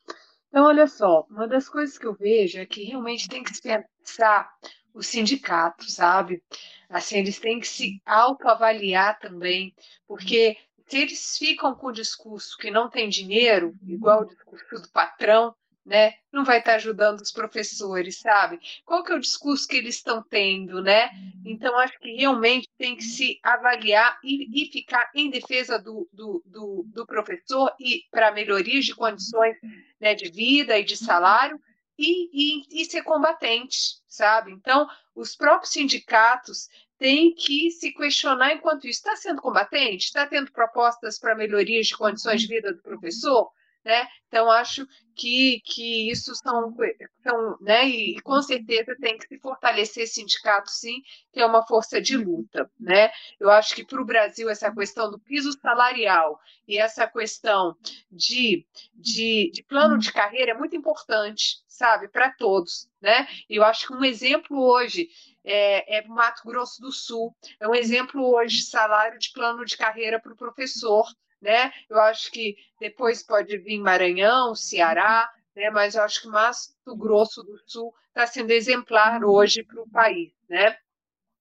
Então, olha só, uma das coisas que eu vejo é que realmente tem que se pensar os sindicatos, sabe? Assim, eles têm que se autoavaliar também, porque se eles ficam com o discurso que não tem dinheiro, igual o discurso do patrão, né? Não vai estar ajudando os professores, sabe? Qual que é o discurso que eles estão tendo, né? Então, acho que realmente tem que se avaliar e, e ficar em defesa do, do, do, do professor e para melhorias de condições né, de vida e de salário e, e, e ser combatente, sabe? Então, os próprios sindicatos têm que se questionar enquanto isso. Está sendo combatente? Está tendo propostas para melhorias de condições de vida do professor? Né? Então, acho que, que isso são, são né? E, e, com certeza tem que se fortalecer esse sindicato, sim, que é uma força de luta, né? Eu acho que para o Brasil essa questão do piso salarial e essa questão de, de, de plano de carreira é muito importante, sabe, para todos, né? E eu acho que um exemplo hoje é, é Mato Grosso do Sul, é um exemplo hoje salário de plano de carreira para o professor, né? Eu acho que depois pode vir Maranhão, Ceará, né? Mas eu acho que Mato Grosso do Sul está sendo exemplar hoje para o país, né?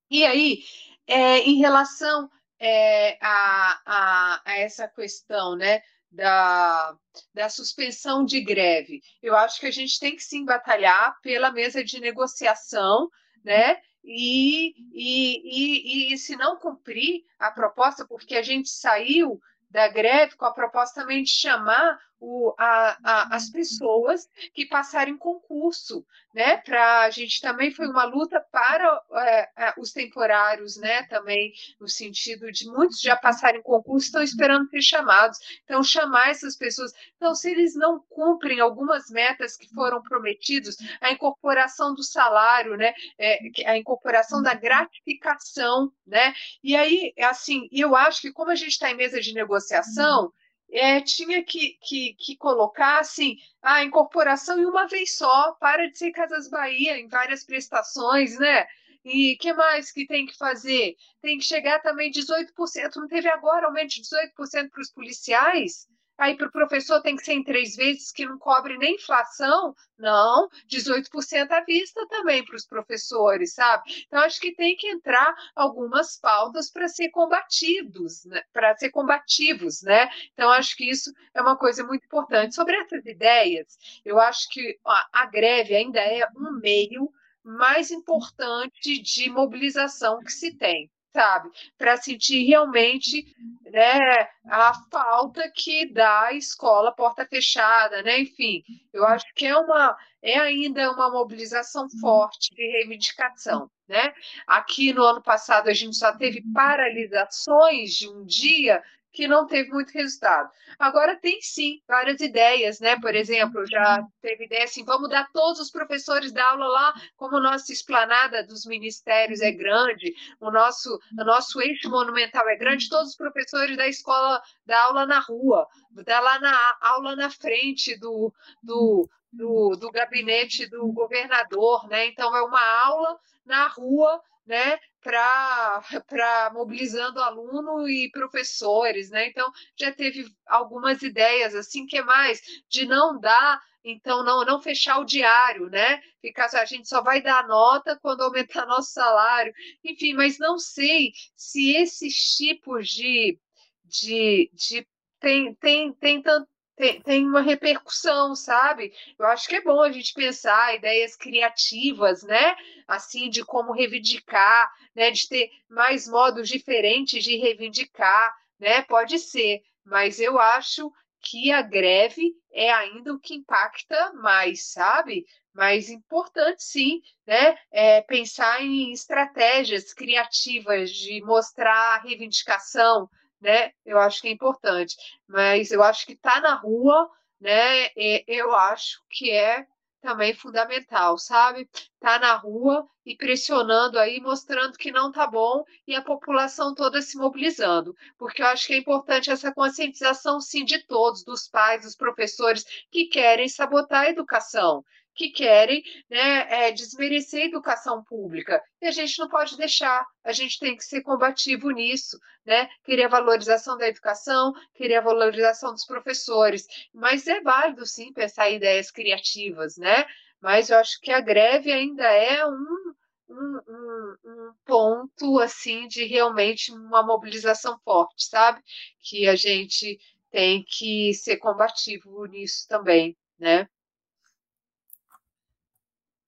E aí, é, em relação é, a, a, a, essa questão, né? Da, da suspensão de greve. Eu acho que a gente tem que sim batalhar pela mesa de negociação, né? E, e, e, e, se não cumprir a proposta, porque a gente saiu da greve com a proposta também de chamar o, a, a, as pessoas que passarem concurso, né? Para a gente também foi uma luta para é, é, os temporários, né? Também no sentido de muitos já passarem concurso estão esperando ser chamados. Então chamar essas pessoas. Então se eles não cumprem algumas metas que foram prometidos, a incorporação do salário, né? É, a incorporação da gratificação, né? E aí assim, eu acho que como a gente está em mesa de negociação é, tinha que, que, que colocar assim, a incorporação em uma vez só, para de ser Casas Bahia em várias prestações, né? E que mais que tem que fazer? Tem que chegar também 18%. Não teve agora aumento de 18% para os policiais? Aí para o professor tem que ser em três vezes que não cobre nem inflação? Não, 18% à vista também para os professores, sabe? Então acho que tem que entrar algumas pautas para ser combatidos, né? para ser combativos, né? Então acho que isso é uma coisa muito importante. Sobre essas ideias, eu acho que a, a greve ainda é um meio mais importante de mobilização que se tem sabe? Para sentir realmente né, a falta que dá a escola porta fechada, né? Enfim, eu acho que é uma é ainda uma mobilização forte de reivindicação, né? Aqui no ano passado a gente só teve paralisações de um dia que não teve muito resultado. Agora tem sim várias ideias, né? Por exemplo, já teve ideia assim, vamos dar todos os professores da aula lá, como nossa esplanada dos ministérios é grande, o nosso, o nosso eixo monumental é grande, todos os professores da escola da aula na rua, dar lá na aula na frente do, do, do, do gabinete do governador, né? Então é uma aula na rua né, para mobilizando aluno e professores, né? Então já teve algumas ideias assim que mais de não dar, então não não fechar o diário, né? Ficar a gente só vai dar nota quando aumentar nosso salário, enfim, mas não sei se esses tipos de de, de tem, tem, tem tanto tem, tem uma repercussão, sabe? Eu acho que é bom a gente pensar ideias criativas, né? Assim, de como reivindicar, né? De ter mais modos diferentes de reivindicar, né? Pode ser, mas eu acho que a greve é ainda o que impacta mais, sabe? Mas importante sim, né? É pensar em estratégias criativas de mostrar a reivindicação, né? Eu acho que é importante, mas eu acho que tá na rua, né? eu acho que é também fundamental, sabe? Tá na rua e pressionando aí, mostrando que não tá bom e a população toda se mobilizando, porque eu acho que é importante essa conscientização sim de todos, dos pais, dos professores que querem sabotar a educação, que querem né, é, desmerecer a educação pública. E a gente não pode deixar, a gente tem que ser combativo nisso, né? Querer a valorização da educação, querer a valorização dos professores. Mas é válido, sim, pensar ideias criativas, né? Mas eu acho que a greve ainda é um, um, um, um ponto, assim, de realmente uma mobilização forte, sabe? Que a gente tem que ser combativo nisso também, né?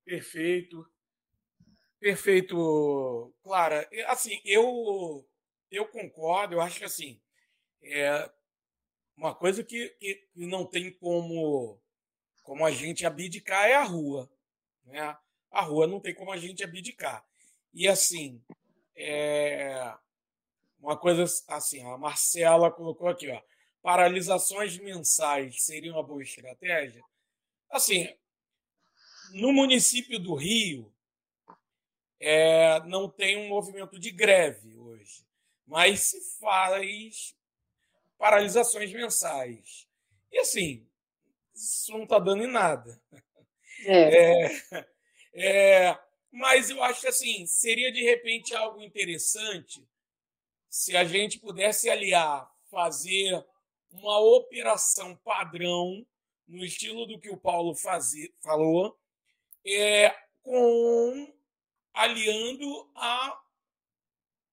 Perfeito. Perfeito, Clara. Assim, eu eu concordo, eu acho que assim, é uma coisa que, que não tem como como a gente abdicar é a rua, né? A rua não tem como a gente abdicar. E assim, é uma coisa assim, a Marcela colocou aqui, ó, paralisações mensais seria uma boa estratégia. Assim, no município do Rio, é, não tem um movimento de greve hoje, mas se faz paralisações mensais. E assim, isso não está dando em nada. É. É, é, mas eu acho que assim, seria de repente algo interessante se a gente pudesse aliar, fazer uma operação padrão no estilo do que o Paulo fazia, falou, é, com aliando a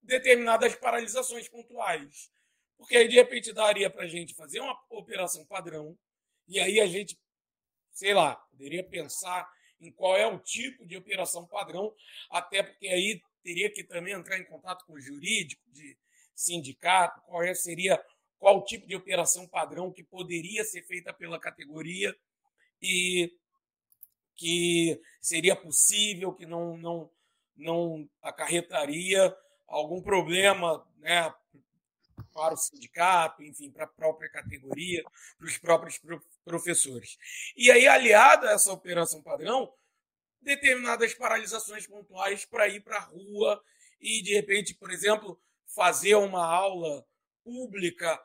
determinadas paralisações pontuais. Porque aí, de repente, daria para a gente fazer uma operação padrão, e aí a gente, sei lá, poderia pensar em qual é o tipo de operação padrão, até porque aí teria que também entrar em contato com o jurídico de sindicato, qual é, seria qual tipo de operação padrão que poderia ser feita pela categoria e que seria possível, que não, não, não acarretaria algum problema né, para o sindicato, enfim, para a própria categoria, para os próprios professores. E aí, aliado a essa operação padrão, determinadas paralisações pontuais para ir para a rua e, de repente, por exemplo, fazer uma aula pública,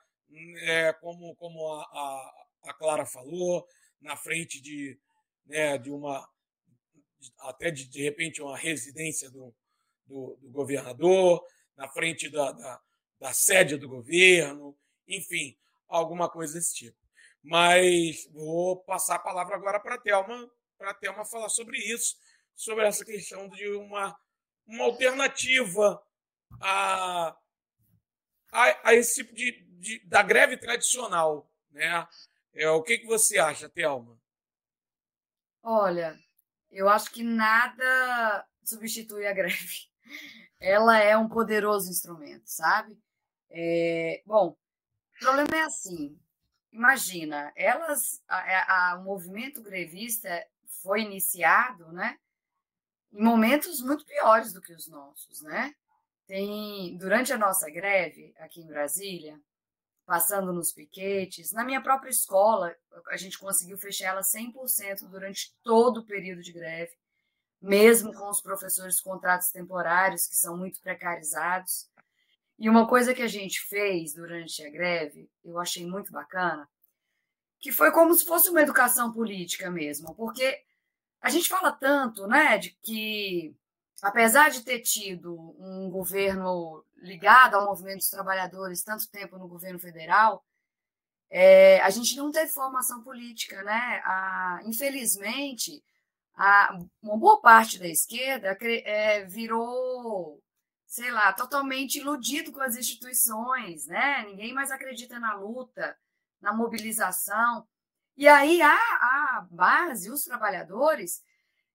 é, como, como a, a, a Clara falou, na frente de, né, de uma até de, de repente uma residência do, do, do governador, na frente da, da, da, sede do governo, enfim, alguma coisa desse tipo. Mas vou passar a palavra agora para a Thelma, para a Thelma falar sobre isso, sobre essa questão de uma, uma alternativa a, a, a esse tipo de, de, da greve tradicional. Né? É, o que, que você acha, Thelma? Olha, eu acho que nada substitui a greve. Ela é um poderoso instrumento, sabe? É, bom, o problema é assim. Imagina, elas, a, a, o movimento grevista foi iniciado, né? Em momentos muito piores do que os nossos, né? Tem, durante a nossa greve aqui em Brasília, passando nos piquetes. Na minha própria escola, a gente conseguiu fechar ela 100% durante todo o período de greve, mesmo com os professores contratos temporários, que são muito precarizados. E uma coisa que a gente fez durante a greve, eu achei muito bacana, que foi como se fosse uma educação política mesmo, porque a gente fala tanto, né, de que apesar de ter tido um governo ligado ao movimento dos trabalhadores tanto tempo no governo federal, é, a gente não teve formação política, né? A, infelizmente, a, uma boa parte da esquerda é, virou, sei lá, totalmente iludido com as instituições, né? Ninguém mais acredita na luta, na mobilização. E aí a, a base, os trabalhadores,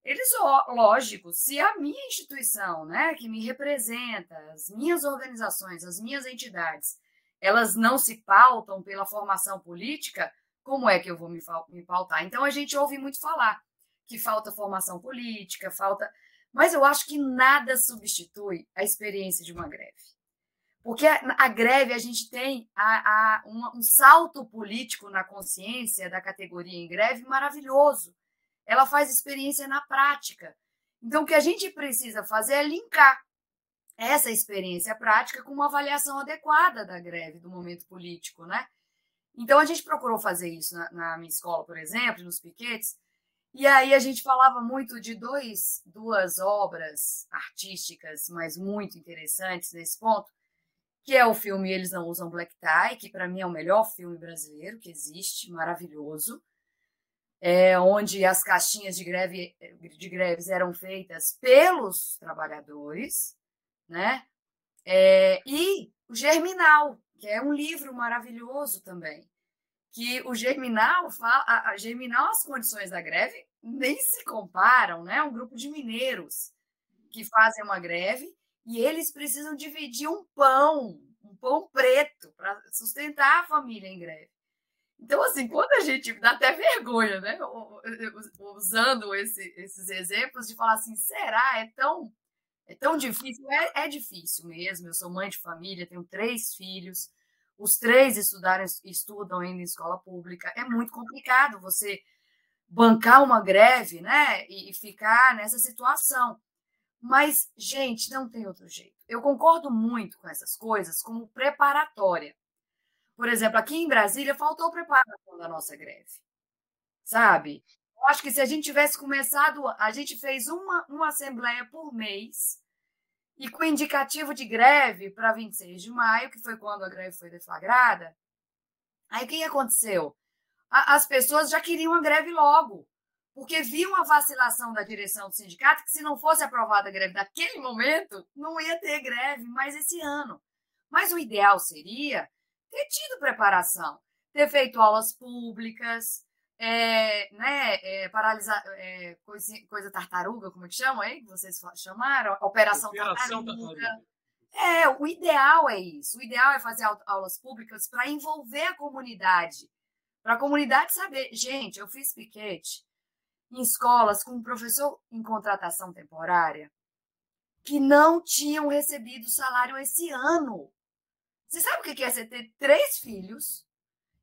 eles, lógico, se a minha instituição, né, que me representa, as minhas organizações, as minhas entidades, elas não se pautam pela formação política, como é que eu vou me, me pautar? Então a gente ouve muito falar que falta formação política, falta. Mas eu acho que nada substitui a experiência de uma greve. Porque a, a greve, a gente tem a, a, um salto político na consciência da categoria em greve maravilhoso ela faz experiência na prática. Então, o que a gente precisa fazer é linkar essa experiência prática com uma avaliação adequada da greve, do momento político, né? Então, a gente procurou fazer isso na, na minha escola, por exemplo, nos piquetes, e aí a gente falava muito de dois, duas obras artísticas, mas muito interessantes nesse ponto, que é o filme Eles Não Usam Black Tie, que para mim é o melhor filme brasileiro que existe, maravilhoso, é, onde as caixinhas de, greve, de greves eram feitas pelos trabalhadores, né? É, e o Germinal, que é um livro maravilhoso também, que o Germinal fala, a, a Germinal, as condições da greve nem se comparam, né? Um grupo de mineiros que fazem uma greve e eles precisam dividir um pão, um pão preto, para sustentar a família em greve. Então, assim, quando a gente dá até vergonha, né? Usando esse, esses exemplos de falar assim, será? É tão, é tão difícil? É, é difícil mesmo. Eu sou mãe de família, tenho três filhos, os três estudaram, estudam ainda em escola pública. É muito complicado você bancar uma greve, né? E ficar nessa situação. Mas, gente, não tem outro jeito. Eu concordo muito com essas coisas como preparatória. Por exemplo, aqui em Brasília faltou preparação da nossa greve. Sabe? Eu acho que se a gente tivesse começado, a gente fez uma, uma assembleia por mês e com indicativo de greve para 26 de maio, que foi quando a greve foi deflagrada. Aí o que aconteceu? A, as pessoas já queriam a greve logo porque viu uma vacilação da direção do sindicato que se não fosse aprovada a greve naquele momento, não ia ter greve mais esse ano. Mas o ideal seria ter tido preparação, ter feito aulas públicas, é, né, é, paralisar, é, coisa, coisa, tartaruga, como é que chama aí, que vocês chamaram? Operação, Operação tartaruga. tartaruga. É, o ideal é isso. O ideal é fazer aulas públicas para envolver a comunidade, para a comunidade saber, gente, eu fiz piquete em escolas com um professor em contratação temporária que não tinham recebido salário esse ano. Você sabe o que é você ter três filhos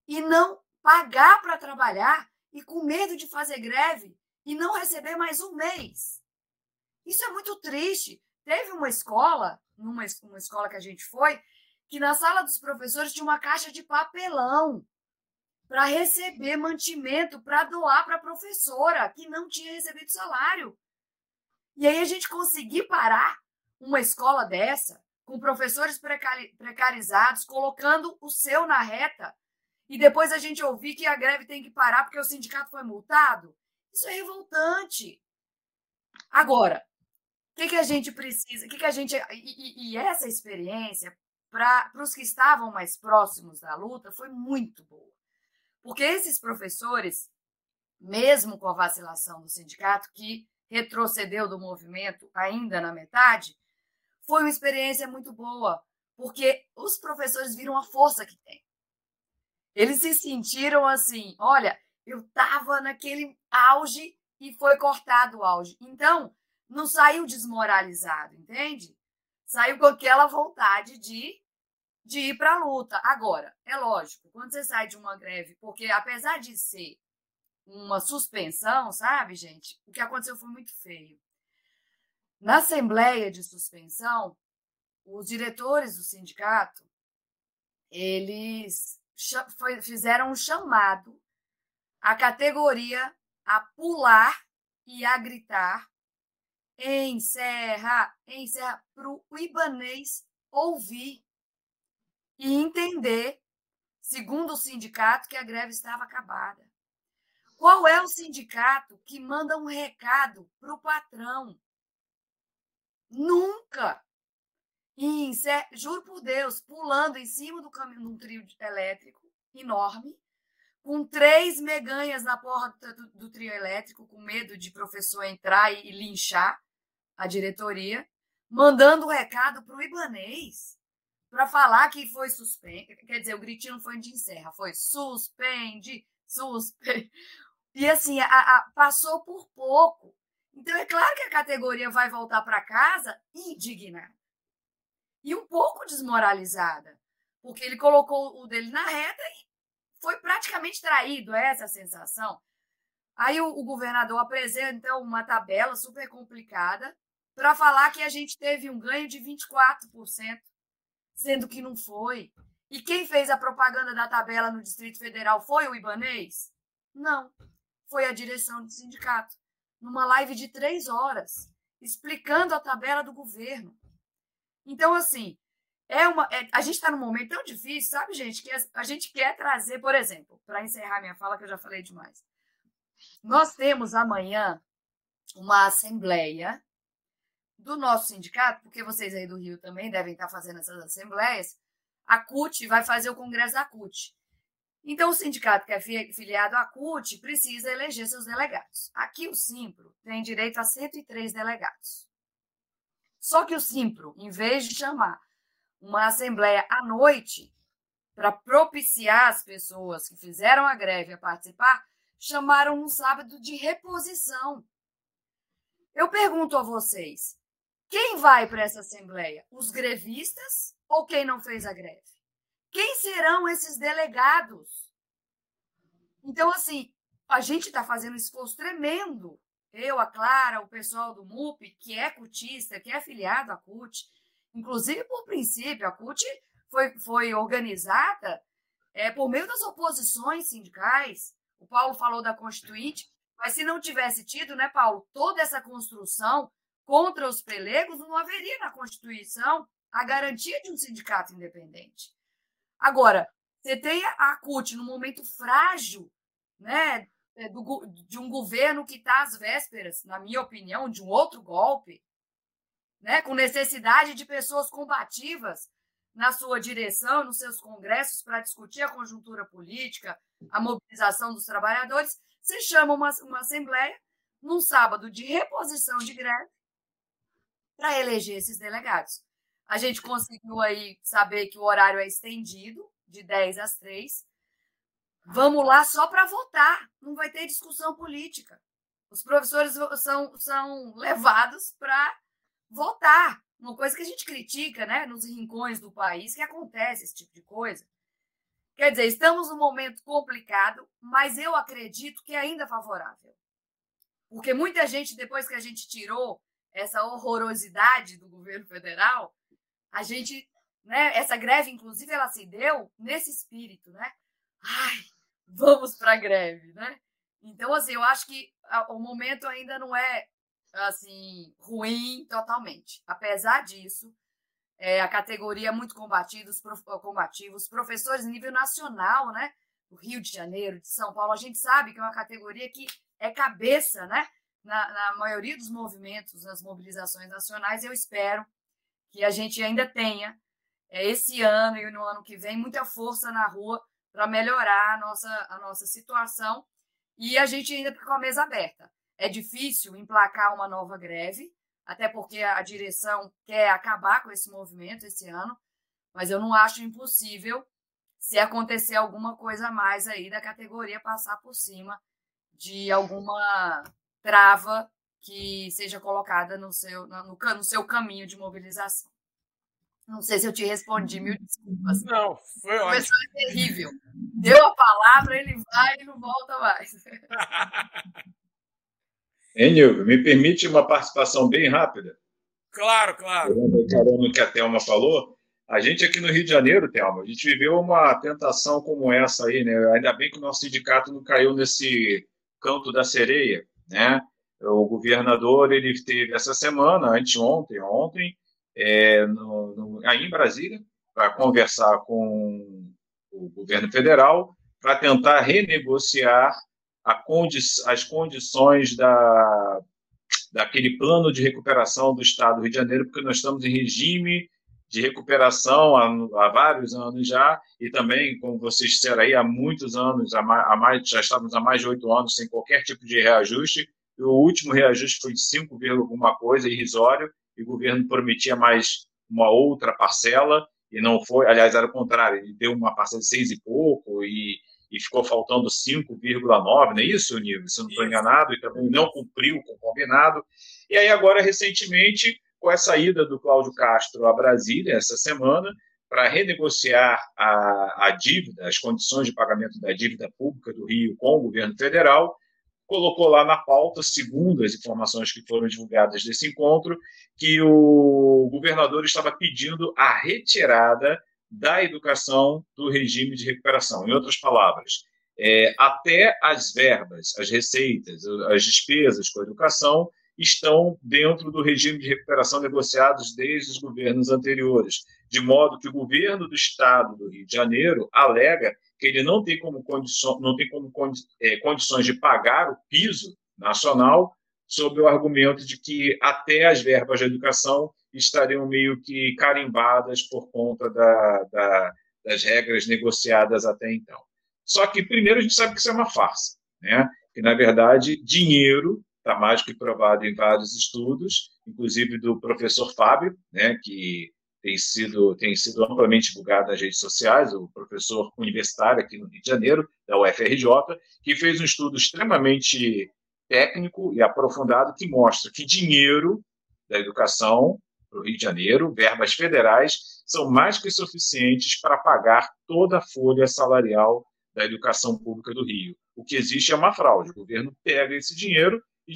e não pagar para trabalhar e com medo de fazer greve e não receber mais um mês? Isso é muito triste. Teve uma escola, numa uma escola que a gente foi, que na sala dos professores tinha uma caixa de papelão para receber mantimento, para doar para a professora que não tinha recebido salário. E aí a gente conseguir parar uma escola dessa, com professores precarizados, colocando o seu na reta, e depois a gente ouvir que a greve tem que parar porque o sindicato foi multado, isso é revoltante. Agora, o que, que a gente precisa? que, que a gente. E, e, e essa experiência, para os que estavam mais próximos da luta, foi muito boa. Porque esses professores, mesmo com a vacilação do sindicato, que retrocedeu do movimento ainda na metade, foi uma experiência muito boa, porque os professores viram a força que tem. Eles se sentiram assim: olha, eu estava naquele auge e foi cortado o auge. Então, não saiu desmoralizado, entende? Saiu com aquela vontade de de ir para a luta. Agora, é lógico, quando você sai de uma greve, porque apesar de ser uma suspensão, sabe, gente, o que aconteceu foi muito feio. Na assembleia de suspensão, os diretores do sindicato, eles fizeram um chamado à categoria a pular e a gritar encerra, encerra, para o ibanês ouvir e entender, segundo o sindicato, que a greve estava acabada. Qual é o sindicato que manda um recado para o patrão? Nunca! E, juro por Deus, pulando em cima do caminho de um trio elétrico enorme, com três meganhas na porra do, do, trio elétrico, com medo de professor entrar e, e linchar a diretoria, mandando o recado para o Ibanês para falar que foi suspenso. Quer dizer, o gritinho não foi de encerra, foi suspende, suspende. E assim, a, a, passou por pouco. Então, é claro que a categoria vai voltar para casa indignada. E um pouco desmoralizada, porque ele colocou o dele na reta e foi praticamente traído, é essa sensação. Aí o, o governador apresenta então, uma tabela super complicada para falar que a gente teve um ganho de 24%, sendo que não foi. E quem fez a propaganda da tabela no Distrito Federal foi o Ibanês? Não. Foi a direção do sindicato, numa live de três horas, explicando a tabela do governo. Então, assim, é uma, é, a gente está num momento tão difícil, sabe, gente, que a, a gente quer trazer, por exemplo, para encerrar minha fala, que eu já falei demais. Nós temos amanhã uma assembleia do nosso sindicato, porque vocês aí do Rio também devem estar fazendo essas assembleias, a CUT vai fazer o congresso da CUT. Então, o sindicato que é filiado à CUT precisa eleger seus delegados. Aqui, o Simpro tem direito a 103 delegados. Só que o Simpro, em vez de chamar uma assembleia à noite para propiciar as pessoas que fizeram a greve a participar, chamaram um sábado de reposição. Eu pergunto a vocês: quem vai para essa assembleia? Os grevistas ou quem não fez a greve? Quem serão esses delegados? Então, assim, a gente está fazendo um esforço tremendo. Eu, a Clara, o pessoal do MUP, que é cutista, que é afiliado à CUT, inclusive por princípio, a CUT foi, foi organizada é, por meio das oposições sindicais. O Paulo falou da Constituinte, mas se não tivesse tido, né, Paulo, toda essa construção contra os pelegos, não haveria na Constituição a garantia de um sindicato independente. Agora, você tem a CUT no momento frágil né, é, do, de um governo que está às vésperas, na minha opinião, de um outro golpe, né, com necessidade de pessoas combativas na sua direção, nos seus congressos, para discutir a conjuntura política, a mobilização dos trabalhadores, você chama uma, uma assembleia num sábado de reposição de greve para eleger esses delegados. A gente conseguiu aí saber que o horário é estendido, de 10 às 3. Vamos lá só para votar, não vai ter discussão política. Os professores são, são levados para votar. Uma coisa que a gente critica né, nos rincões do país, que acontece esse tipo de coisa. Quer dizer, estamos num momento complicado, mas eu acredito que é ainda favorável. Porque muita gente, depois que a gente tirou essa horrorosidade do governo federal, a gente, né, essa greve, inclusive, ela se deu nesse espírito, né? Ai, vamos para a greve, né? Então, assim, eu acho que o momento ainda não é, assim, ruim totalmente. Apesar disso, é, a categoria é muito combatida, os prof, combativos, professores nível nacional, né? O Rio de Janeiro, de São Paulo, a gente sabe que é uma categoria que é cabeça, né? Na, na maioria dos movimentos, nas mobilizações nacionais, eu espero que a gente ainda tenha é, esse ano e no ano que vem muita força na rua para melhorar a nossa, a nossa situação e a gente ainda fica com a mesa aberta. É difícil emplacar uma nova greve, até porque a direção quer acabar com esse movimento esse ano, mas eu não acho impossível se acontecer alguma coisa a mais aí da categoria passar por cima de alguma trava que seja colocada no seu, no, no seu caminho de mobilização. Não sei se eu te respondi, mil desculpas. Não, foi ótimo. O pessoal é terrível. Deu a palavra, ele vai e não volta mais. Hein, Nilvio, me permite uma participação bem rápida? Claro, claro. Caramba, que a Thelma falou, a gente aqui no Rio de Janeiro, Thelma, a gente viveu uma tentação como essa aí, né? Ainda bem que o nosso sindicato não caiu nesse canto da sereia, né? O governador ele teve essa semana, anteontem, ontem, é, no, no, aí em Brasília, para conversar com o governo federal, para tentar renegociar condi as condições da, daquele plano de recuperação do Estado do Rio de Janeiro, porque nós estamos em regime de recuperação há, há, vários anos já, e também, como vocês disseram aí, há muitos anos, há mais, já estávamos há mais de oito anos sem qualquer tipo de reajuste, o último reajuste foi de 5, alguma coisa, irrisório, e o governo prometia mais uma outra parcela, e não foi, aliás, era o contrário, ele deu uma parcela de 6 e pouco, e, e ficou faltando 5,9, não é isso, Nilo? Se não estou enganado, e também não cumpriu com o combinado. E aí, agora, recentemente, com a saída do Cláudio Castro a Brasília, essa semana, para renegociar a, a dívida, as condições de pagamento da dívida pública do Rio com o governo federal, colocou lá na pauta, segundo as informações que foram divulgadas desse encontro, que o governador estava pedindo a retirada da educação do regime de recuperação. Em outras palavras, é, até as verbas, as receitas, as despesas com a educação estão dentro do regime de recuperação negociados desde os governos anteriores, de modo que o governo do estado do Rio de Janeiro alega ele não tem como, condição, não tem como condi, é, condições de pagar o piso nacional, sob o argumento de que até as verbas de educação estariam meio que carimbadas por conta da, da, das regras negociadas até então. Só que, primeiro, a gente sabe que isso é uma farsa, né? que, na verdade, dinheiro está mais que provado em vários estudos, inclusive do professor Fábio, né, que tem sido, tem sido amplamente divulgado nas redes sociais, o professor universitário aqui no Rio de Janeiro, da UFRJ, que fez um estudo extremamente técnico e aprofundado que mostra que dinheiro da educação para o Rio de Janeiro, verbas federais, são mais que suficientes para pagar toda a folha salarial da educação pública do Rio. O que existe é uma fraude. O governo pega esse dinheiro e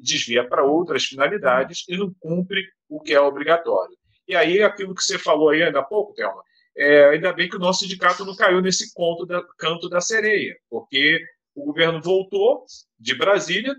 desvia para outras finalidades e não cumpre o que é obrigatório. E aí, aquilo que você falou aí ainda há pouco, Thelma, é, ainda bem que o nosso sindicato não caiu nesse conto da, canto da sereia, porque o governo voltou de Brasília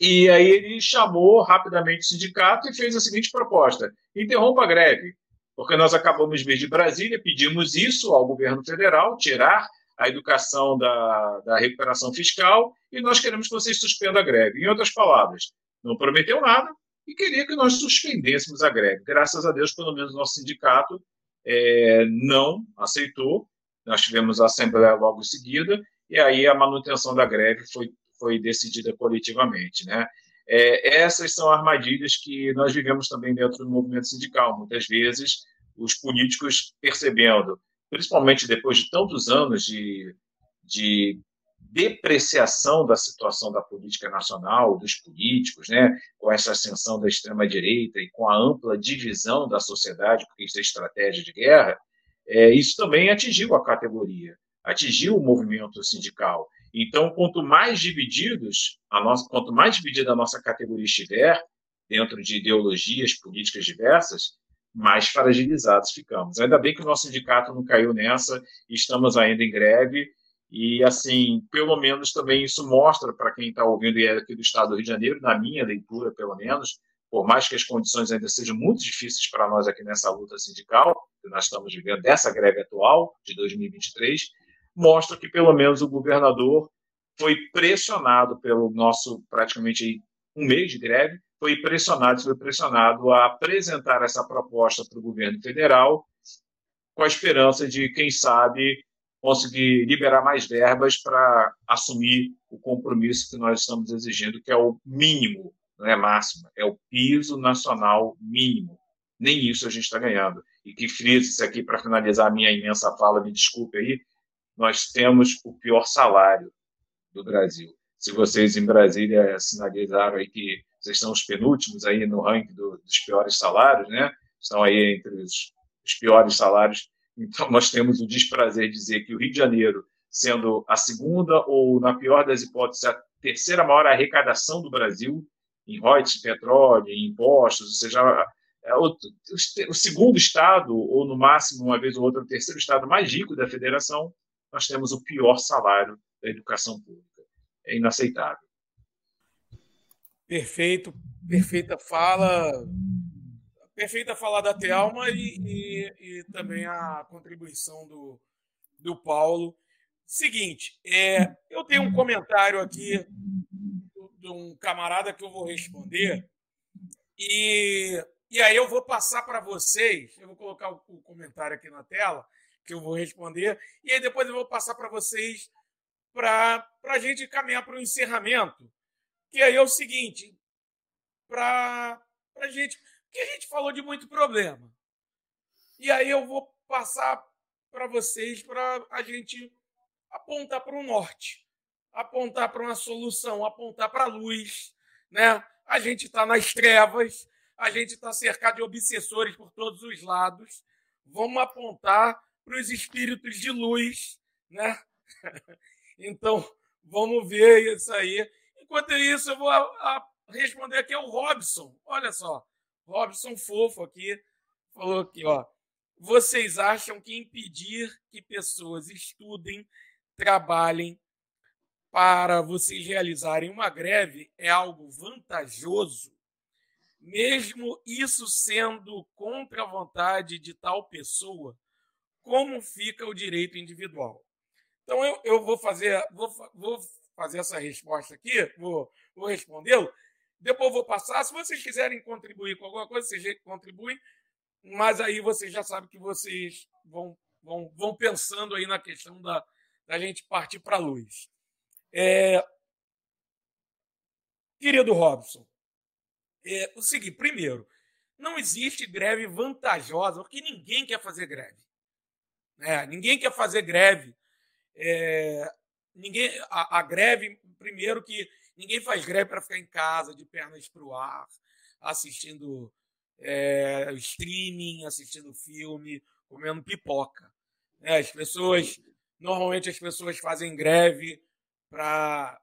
e aí ele chamou rapidamente o sindicato e fez a seguinte proposta: interrompa a greve, porque nós acabamos de vir de Brasília, pedimos isso ao governo federal, tirar a educação da, da recuperação fiscal e nós queremos que vocês suspendam a greve. Em outras palavras, não prometeu nada, e queria que nós suspendêssemos a greve. Graças a Deus, pelo menos, nosso sindicato é, não aceitou. Nós tivemos a assembleia logo em seguida, e aí a manutenção da greve foi, foi decidida coletivamente. Né? É, essas são armadilhas que nós vivemos também dentro do movimento sindical. Muitas vezes, os políticos percebendo, principalmente depois de tantos anos de, de depreciação da situação da política nacional, dos políticos, né, com essa ascensão da extrema-direita e com a ampla divisão da sociedade, porque isso é estratégia de guerra, é, isso também atingiu a categoria, atingiu o movimento sindical. Então, quanto mais divididos, a nossa, quanto mais dividida a nossa categoria estiver, dentro de ideologias políticas diversas, mais fragilizados ficamos. Ainda bem que o nosso sindicato não caiu nessa, estamos ainda em greve, e, assim, pelo menos também isso mostra para quem está ouvindo e é aqui do estado do Rio de Janeiro, na minha leitura, pelo menos, por mais que as condições ainda sejam muito difíceis para nós aqui nessa luta sindical, que nós estamos vivendo dessa greve atual, de 2023, mostra que pelo menos o governador foi pressionado pelo nosso praticamente um mês de greve, foi pressionado, foi pressionado a apresentar essa proposta para o governo federal, com a esperança de, quem sabe, conseguir liberar mais verbas para assumir o compromisso que nós estamos exigindo, que é o mínimo, não é máximo, é o piso nacional mínimo. Nem isso a gente está ganhando. E que frise aqui para finalizar a minha imensa fala, me desculpe aí, nós temos o pior salário do Brasil. Se vocês em Brasília sinalizaram aí que vocês são os penúltimos aí no ranking do, dos piores salários, né? Estão aí entre os, os piores salários então, nós temos o desprazer de dizer que o Rio de Janeiro, sendo a segunda ou, na pior das hipóteses, a terceira maior arrecadação do Brasil, em royalties, petróleo, em impostos, ou seja, é o, o, segundo estado, ou no máximo, uma vez ou outra, o terceiro estado mais rico da federação, nós temos o pior salário da educação pública. É inaceitável. Perfeito, perfeita fala perfeita falar da Thelma e, e, e, também a contribuição do, do Paulo. Seguinte, é, eu tenho um comentário aqui de um camarada que eu vou responder e, e aí eu vou passar para vocês, eu vou colocar o, o comentário aqui na tela, que eu vou responder, e aí depois eu vou passar para vocês para a gente caminhar para o encerramento. Que aí é o seguinte, para a gente que a gente falou de muito problema. E aí eu vou passar para vocês para a gente apontar para o norte, apontar para uma solução, apontar para a luz. Né? A gente está nas trevas, a gente está cercado de obsessores por todos os lados. Vamos apontar para os espíritos de luz. Né? então, vamos ver isso aí. Enquanto isso, eu vou a, a responder aqui ao Robson. Olha só, Robson fofo aqui falou aqui, ó. Vocês acham que impedir que pessoas estudem, trabalhem para vocês realizarem uma greve é algo vantajoso? Mesmo isso sendo contra a vontade de tal pessoa, como fica o direito individual? Então eu, eu vou fazer vou, vou fazer essa resposta aqui, vou, vou respondê-lo. Depois vou passar. Se vocês quiserem contribuir com alguma coisa, vocês contribuem. Mas aí vocês já sabem que vocês vão, vão, vão pensando aí na questão da, da gente partir para a luz. É... Querido Robson, é o seguinte: primeiro, não existe greve vantajosa, porque ninguém quer fazer greve. É, ninguém quer fazer greve. É, ninguém a, a, greve, primeiro que ninguém faz greve para ficar em casa, de pernas para o ar, assistindo é, streaming, assistindo filme, comendo pipoca. É, as pessoas, normalmente as pessoas fazem greve para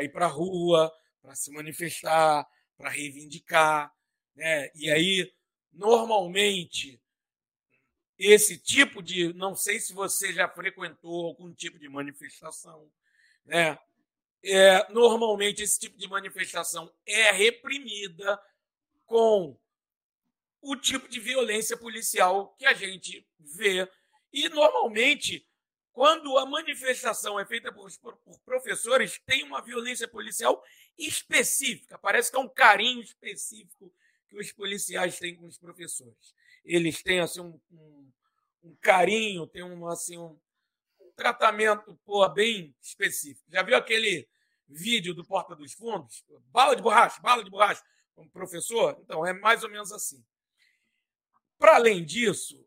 ir para a rua, para se manifestar, para reivindicar. Né? E aí, normalmente, esse tipo de. Não sei se você já frequentou algum tipo de manifestação. Né? É, normalmente, esse tipo de manifestação é reprimida com o tipo de violência policial que a gente vê. E, normalmente, quando a manifestação é feita por, por, professores, tem uma violência policial específica. Parece que é um carinho específico que os policiais têm com os professores. Eles têm assim, um, um, um carinho, têm um, assim, um tratamento pô, bem específico. Já viu aquele vídeo do Porta dos Fundos? Bala de borracha, bala de borracha, como professor? Então, é mais ou menos assim. Para além disso,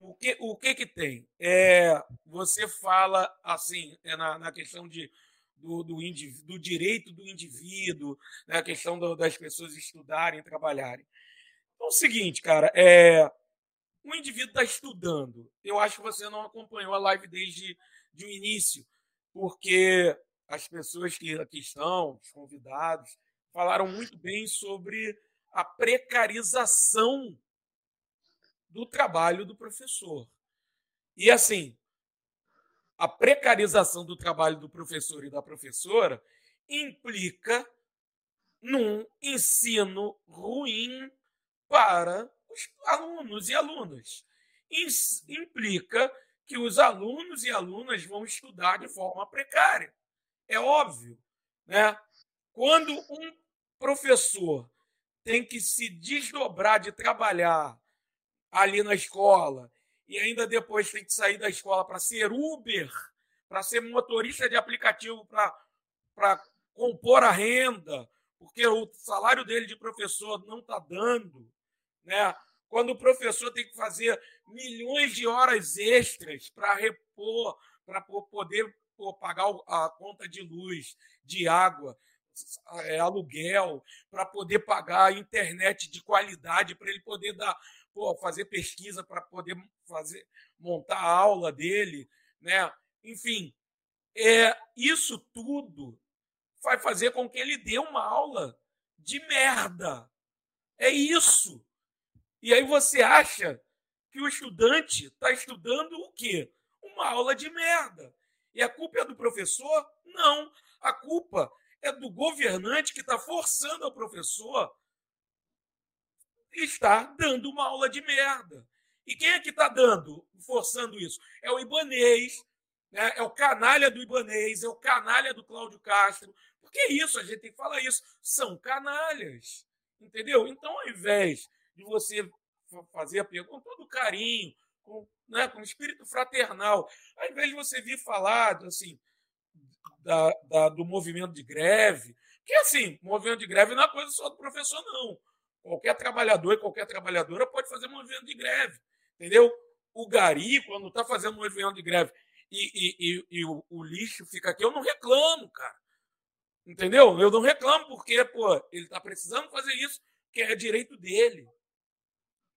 o que, o que que tem? É, você fala assim é na, na questão de, do, do, do, direito do indivíduo, né, a questão do, das pessoas estudarem, trabalharem. Então, é o seguinte, cara, é, o indivíduo está estudando. Eu acho que você não acompanhou a live desde de o início, porque as pessoas que aqui estão, os convidados, falaram muito bem sobre a precarização do trabalho do professor. E assim, a precarização do trabalho do professor e da professora implica num ensino ruim para os alunos e alunas. Isso implica que os alunos e alunas vão estudar de forma precária. É óbvio. Né? Quando um professor tem que se desdobrar de trabalhar ali na escola e ainda depois tem que sair da escola para ser Uber, para ser motorista de aplicativo para compor a renda, porque o salário dele de professor não está dando, né? Quando o professor tem que fazer milhões de horas extras para repor, para poder pô, pagar a conta de luz, de água, é, aluguel, para poder pagar internet de qualidade, para ele poder dar pô, fazer pesquisa para poder fazer montar a aula dele, né? Enfim, é isso tudo vai fazer com que ele dê uma aula de merda. É isso. E aí você acha que o estudante está estudando o quê? Uma aula de merda. E a culpa é do professor? Não. A culpa é do governante que está forçando o professor está dando uma aula de merda. E quem é que está dando, forçando isso? É o Ibanês, né? é o canalha do Ibanês, é o canalha do Cláudio Castro. Porque é isso, a gente tem que falar isso. São canalhas. Entendeu? Então, ao invés de você fazer a pergunta com todo carinho, com, né, com espírito fraternal, ao invés de você vir falar assim, da, da, do movimento de greve, que assim, movimento de greve não é coisa só do professor, não. Qualquer trabalhador e qualquer trabalhadora pode fazer movimento de greve, entendeu? O gari, quando está fazendo movimento de greve e, e, e, e o, o, lixo fica aqui, eu não reclamo, cara. Entendeu? Eu não reclamo porque, pô, ele está precisando fazer isso, que é direito dele.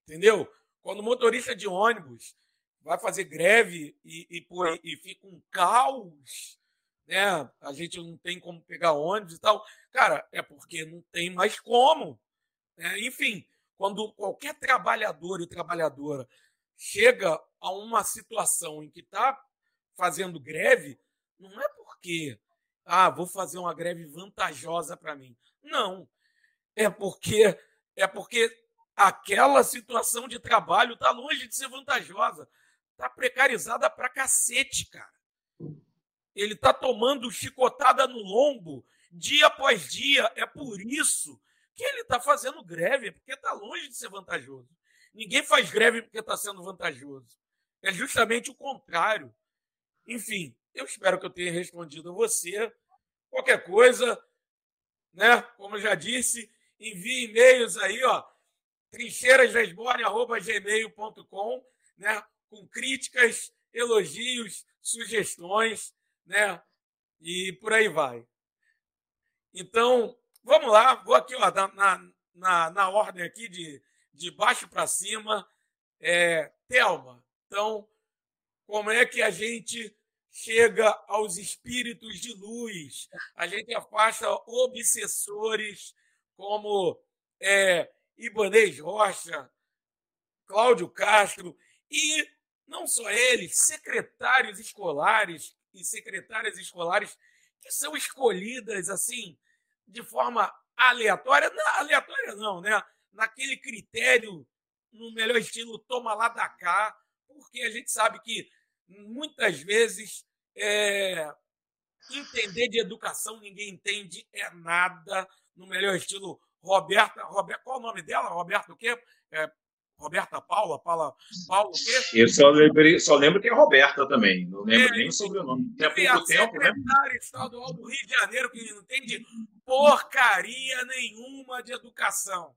Entendeu? Quando o motorista de ônibus vai fazer greve e, e, pô, e fica um caos né? A gente não tem como pegar ônibus e tal. Cara, é porque não tem mais como. Né? Enfim, quando qualquer trabalhador e trabalhadora chega a uma situação em que está fazendo greve, não é porque ah, vou fazer uma greve vantajosa para mim. Não. É porque é porque aquela situação de trabalho está longe de ser vantajosa. Está precarizada para cacete, cara. Ele está tomando chicotada no lombo dia após dia. É por isso que ele está fazendo greve, porque está longe de ser vantajoso. Ninguém faz greve porque está sendo vantajoso. É justamente o contrário. Enfim, eu espero que eu tenha respondido a você. Qualquer coisa, né? Como eu já disse, envie e-mails aí, ó, trincheirasresborne.gmail.com, né? Com críticas, elogios, sugestões, né? E por aí vai. Então, vamos lá, vou aqui ó, na, na, na ordem aqui de, de baixo para cima. É, Thelma, então, como é que a gente chega aos espíritos de luz? A gente afasta obsessores como é, Ibanez Rocha, Cláudio Castro e não só eles, secretários escolares e secretárias escolares que são escolhidas assim de forma aleatória, não, aleatória não, né? Naquele critério, no melhor estilo, toma lá da cá, porque a gente sabe que muitas vezes é, entender de educação ninguém entende é nada, no melhor estilo Roberta, Roberta qual o nome dela? Roberta o quê? É, Roberta Paula, Paula, Paulo, Eu só, lembrei, só lembro que é Roberta também, não lembro é, nem sobre o nome. Tem pouco a tempo, né? secretária estadual do Rio de Janeiro, que não entende porcaria nenhuma de educação.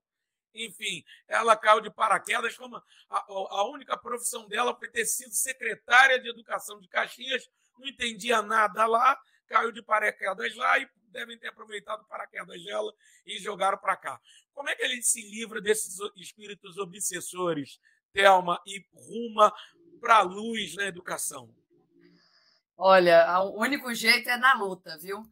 Enfim, ela caiu de paraquedas, como a, a única profissão dela foi ter sido secretária de Educação de Caxias, não entendia nada lá, caiu de paraquedas lá e devem ter aproveitado o paraquedas dela e jogaram para cá. Como é que ele se livra desses espíritos obsessores, Thelma, e ruma para a luz na educação? Olha, o único jeito é na luta, viu?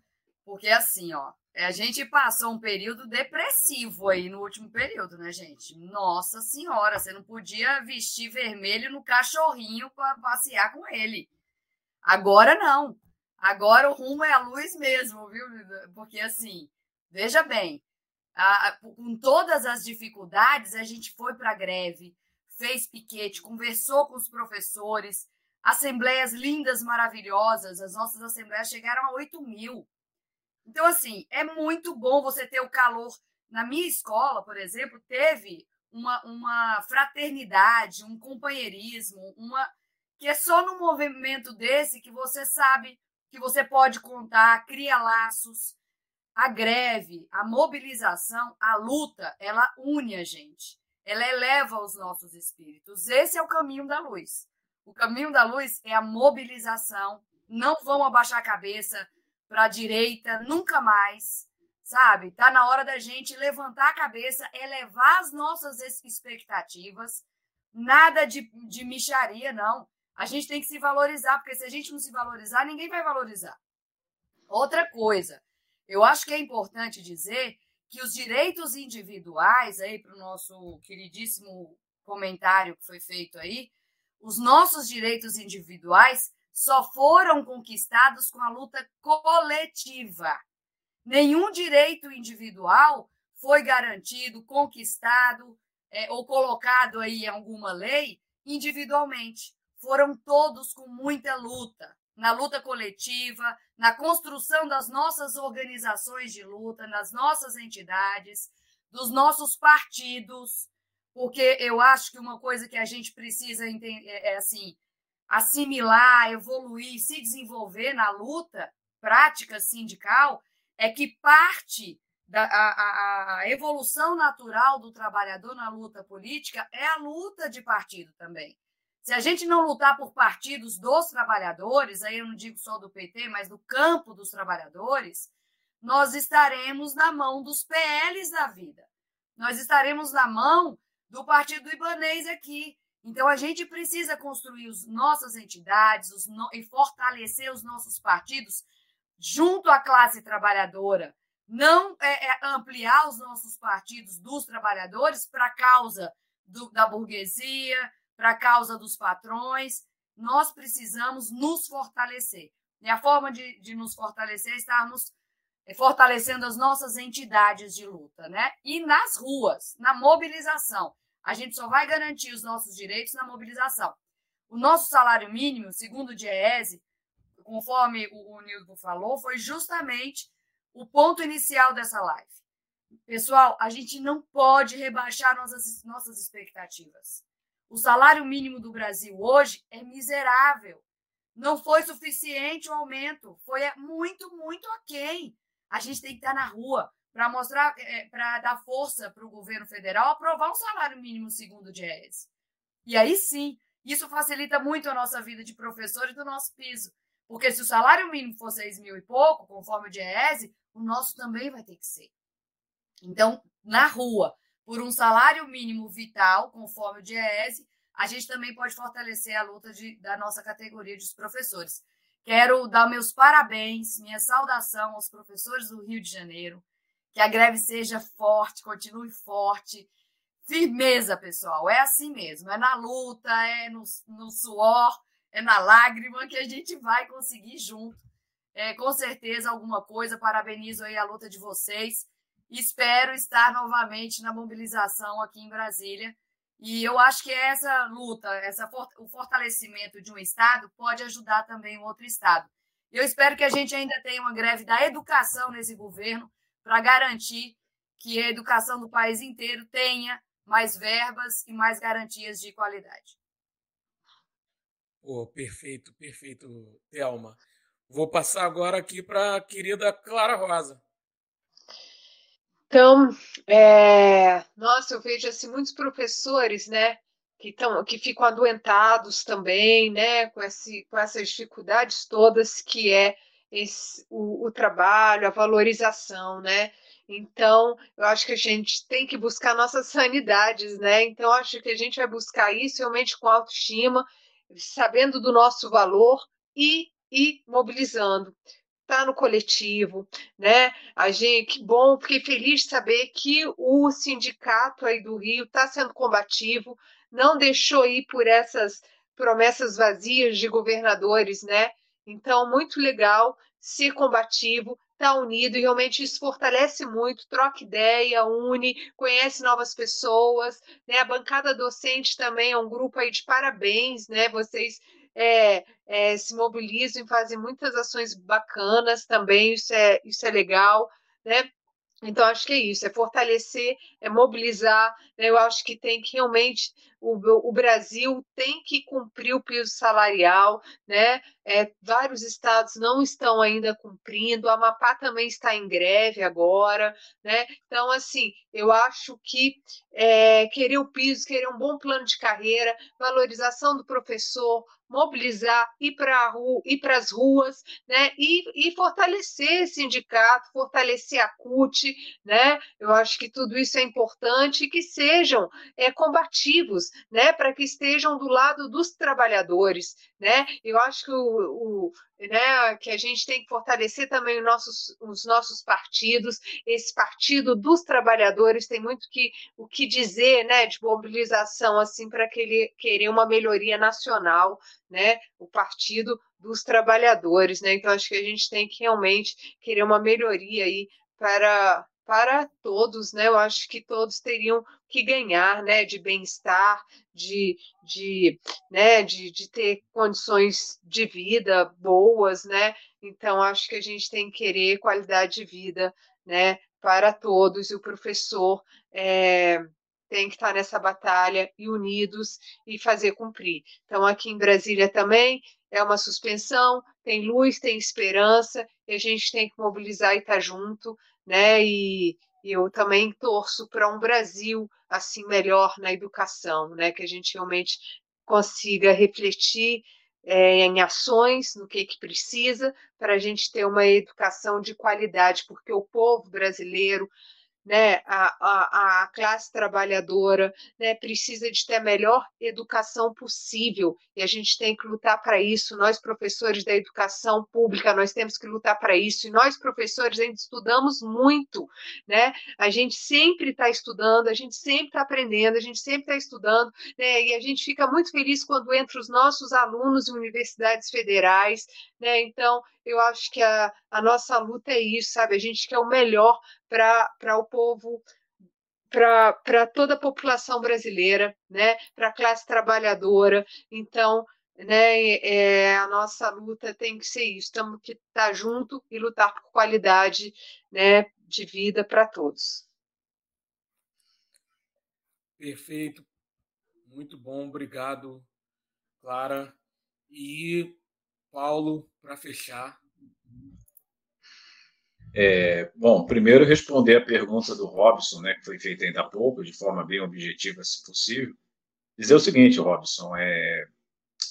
Porque assim, ó, a gente passou um período depressivo aí no último período, né, gente? Nossa Senhora, você não podia vestir vermelho no cachorrinho para passear com ele. Agora não. Agora o rumo é a luz mesmo, viu? Porque assim, veja bem, a, com todas as dificuldades, a gente foi para a greve, fez piquete, conversou com os professores, assembleias lindas, maravilhosas. As nossas assembleias chegaram a 8 mil. Então, assim, é muito bom você ter o calor. Na minha escola, por exemplo, teve uma, uma fraternidade, um companheirismo, uma que é só no movimento desse que você sabe que você pode contar, cria laços. A greve, a mobilização, a luta, ela une a gente. Ela eleva os nossos espíritos. Esse é o caminho da luz. O caminho da luz é a mobilização. Não vão abaixar a cabeça para a direita, nunca mais. Sabe? Tá na hora da gente levantar a cabeça, elevar as nossas expectativas. Nada de, de micharia, não. A gente tem que se valorizar, porque se a gente não se valorizar, ninguém vai valorizar. Outra coisa, eu acho que é importante dizer que os direitos individuais, aí para o nosso queridíssimo comentário que foi feito aí, os nossos direitos individuais só foram conquistados com a luta coletiva. Nenhum direito individual foi garantido, conquistado é, ou colocado aí em alguma lei individualmente foram todos com muita luta, na luta coletiva, na construção das nossas organizações de luta, nas nossas entidades, dos nossos partidos, porque eu acho que uma coisa que a gente precisa é, é assim, assimilar, evoluir, se desenvolver na luta prática sindical é que parte da a, a, evolução natural do trabalhador na luta política é a luta de partido também. Se a gente não lutar por partidos dos trabalhadores, aí eu não digo só do PT, mas do campo dos trabalhadores, nós estaremos na mão dos PLs da vida. Nós estaremos na mão do Partido Ibanês aqui. Então, a gente precisa construir as nossas entidades os no... e fortalecer os nossos partidos junto à classe trabalhadora, não é, é ampliar os nossos partidos dos trabalhadores para a causa do, da burguesia, para a causa dos patrões. Nós precisamos nos fortalecer. E a forma de, de nos fortalecer é estarmos é, fortalecendo as nossas entidades de luta, né? E nas ruas, na mobilização. A gente só vai garantir os nossos direitos na mobilização. O nosso salário mínimo, segundo o DIEESE, conforme o, o Nildo falou, foi justamente o ponto inicial dessa live. Pessoal, a gente não pode rebaixar nossas, nossas expectativas. O salário mínimo do Brasil hoje é miserável. Não foi suficiente o aumento, foi muito, muito aquém. A gente tem que estar na rua para mostrar, é, para dar força para o governo federal aprovar um salário mínimo segundo o DIES. E aí sim, isso facilita muito a nossa vida de professor e do nosso piso. Porque se o salário mínimo for 6 mil e pouco, conforme o DIEESE, o nosso também vai ter que ser. Então, na rua, por um salário mínimo vital, conforme o DIEESE, a gente também pode fortalecer a luta de, da nossa categoria dos professores. Quero dar meus parabéns, minha saudação aos professores do Rio de Janeiro. Que a greve seja forte, continue forte. Firmeza, pessoal. É assim mesmo. É na luta, é no, no suor, é na lágrima que a gente vai conseguir junto. É, com certeza alguma coisa. Parabenizo aí a luta de vocês. Espero estar novamente na mobilização aqui em Brasília. E eu acho que essa luta, essa, o fortalecimento de um Estado pode ajudar também um outro Estado. Eu espero que a gente ainda tenha uma greve da educação nesse governo para garantir que a educação do país inteiro tenha mais verbas e mais garantias de qualidade. Oh, perfeito, perfeito, Thelma. Vou passar agora aqui para a querida Clara Rosa. Então, é... nossa, eu vejo assim, muitos professores, né, que, tão, que ficam adoentados também, né, com, esse, com essas dificuldades todas que é esse, o, o trabalho, a valorização, né? Então, eu acho que a gente tem que buscar nossas sanidades, né? Então, acho que a gente vai buscar isso realmente com autoestima sabendo do nosso valor e, e mobilizando. Está no coletivo, né? A gente, que bom, fiquei feliz de saber que o sindicato aí do Rio está sendo combativo, não deixou ir por essas promessas vazias de governadores, né? Então, muito legal ser combativo, estar tá unido e realmente isso fortalece muito, troca ideia, une, conhece novas pessoas, né? A bancada docente também é um grupo aí de parabéns, né? Vocês é, é, se mobilizam e fazem muitas ações bacanas também, isso é, isso é legal, né? Então, acho que é isso, é fortalecer, é mobilizar. Né? Eu acho que tem que realmente o, o, Brasil tem que cumprir o piso salarial, né? É, vários estados não estão ainda cumprindo, a Amapá também está em greve agora, né? Então, assim, eu acho que é, querer o piso, querer um bom plano de carreira, valorização do professor, mobilizar, ir para rua, para as ruas, né? E, e fortalecer esse sindicato, fortalecer a CUT, né? Eu acho que tudo isso é importante e que sejam é, combativos, né? Para que estejam do lado dos trabalhadores, né? Eu acho que o, o né, que a gente tem que fortalecer também os nossos, os nossos partidos. Esse partido dos trabalhadores tem muito que, o que dizer, né, de mobilização assim para que querer uma melhoria nacional, né, o partido dos trabalhadores, né. Então acho que a gente tem que realmente querer uma melhoria aí para para todos, né? Eu acho que todos teriam que ganhar, né? De bem-estar, de, de, né? De, de ter condições de vida boas, né? Então acho que a gente tem que querer qualidade de vida, né? Para todos e o professor é, tem que estar nessa batalha e unidos e fazer cumprir. Então aqui em Brasília também é uma suspensão, tem luz, tem esperança, e a gente tem que mobilizar e estar junto, né? E, eu também torço para um Brasil assim melhor na educação, né? Que a gente realmente consiga refletir é, em ações no que, que precisa para a gente ter uma educação de qualidade, porque o povo brasileiro né, a, a, a classe trabalhadora né, precisa de ter a melhor educação possível e a gente tem que lutar para isso. Nós, professores da educação pública, nós temos que lutar para isso e nós, professores, ainda estudamos muito, né? A gente sempre está estudando, a gente sempre está aprendendo, a gente sempre está estudando, né? E a gente fica muito feliz quando entra os nossos alunos em universidades federais, né? Então, eu acho que a, a nossa luta é isso, sabe? A gente quer o melhor para o povo para toda a população brasileira, né, para a classe trabalhadora. Então, né, é, a nossa luta tem que ser isso, temos que estar junto e lutar por qualidade né, de vida para todos. Perfeito, muito bom, obrigado, Clara. E Paulo, para fechar. É, bom, primeiro responder a pergunta do Robson, né, que foi feita ainda há pouco, de forma bem objetiva, se possível. Dizer o seguinte, Robson, é,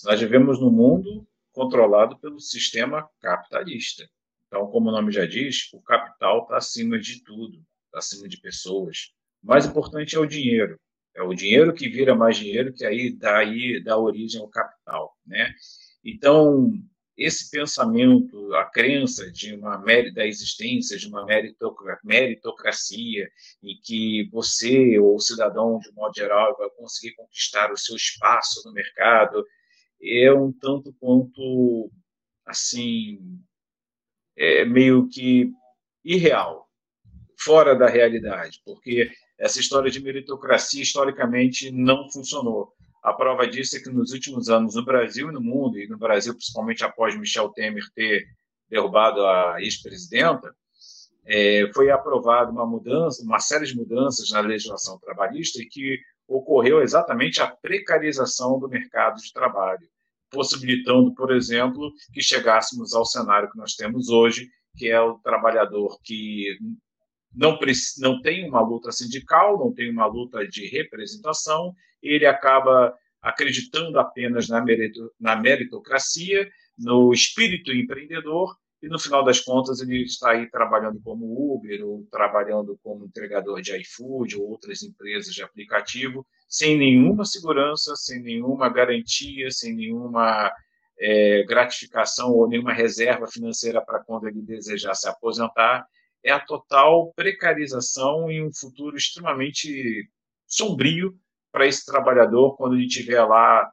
nós vivemos num mundo controlado pelo sistema capitalista. Então, como o nome já diz, o capital está acima de tudo, está acima de pessoas. O mais importante é o dinheiro. É o dinheiro que vira mais dinheiro, que aí dá, aí dá origem ao capital. Né? Então, esse pensamento, a crença de uma da existência de uma meritocracia em que você ou o cidadão de modo geral vai conseguir conquistar o seu espaço no mercado é um tanto quanto assim é meio que irreal, fora da realidade, porque essa história de meritocracia historicamente não funcionou. A prova disso é que nos últimos anos, no Brasil e no mundo, e no Brasil principalmente após Michel Temer ter derrubado a ex-presidenta, é, foi aprovada uma mudança, uma série de mudanças na legislação trabalhista e que ocorreu exatamente a precarização do mercado de trabalho, possibilitando, por exemplo, que chegássemos ao cenário que nós temos hoje, que é o trabalhador que não, não tem uma luta sindical, não tem uma luta de representação, ele acaba acreditando apenas na, merito, na meritocracia, no espírito empreendedor, e no final das contas ele está aí trabalhando como Uber, ou trabalhando como entregador de iFood, ou outras empresas de aplicativo, sem nenhuma segurança, sem nenhuma garantia, sem nenhuma é, gratificação ou nenhuma reserva financeira para quando ele desejar se aposentar. É a total precarização em um futuro extremamente sombrio para esse trabalhador quando ele estiver lá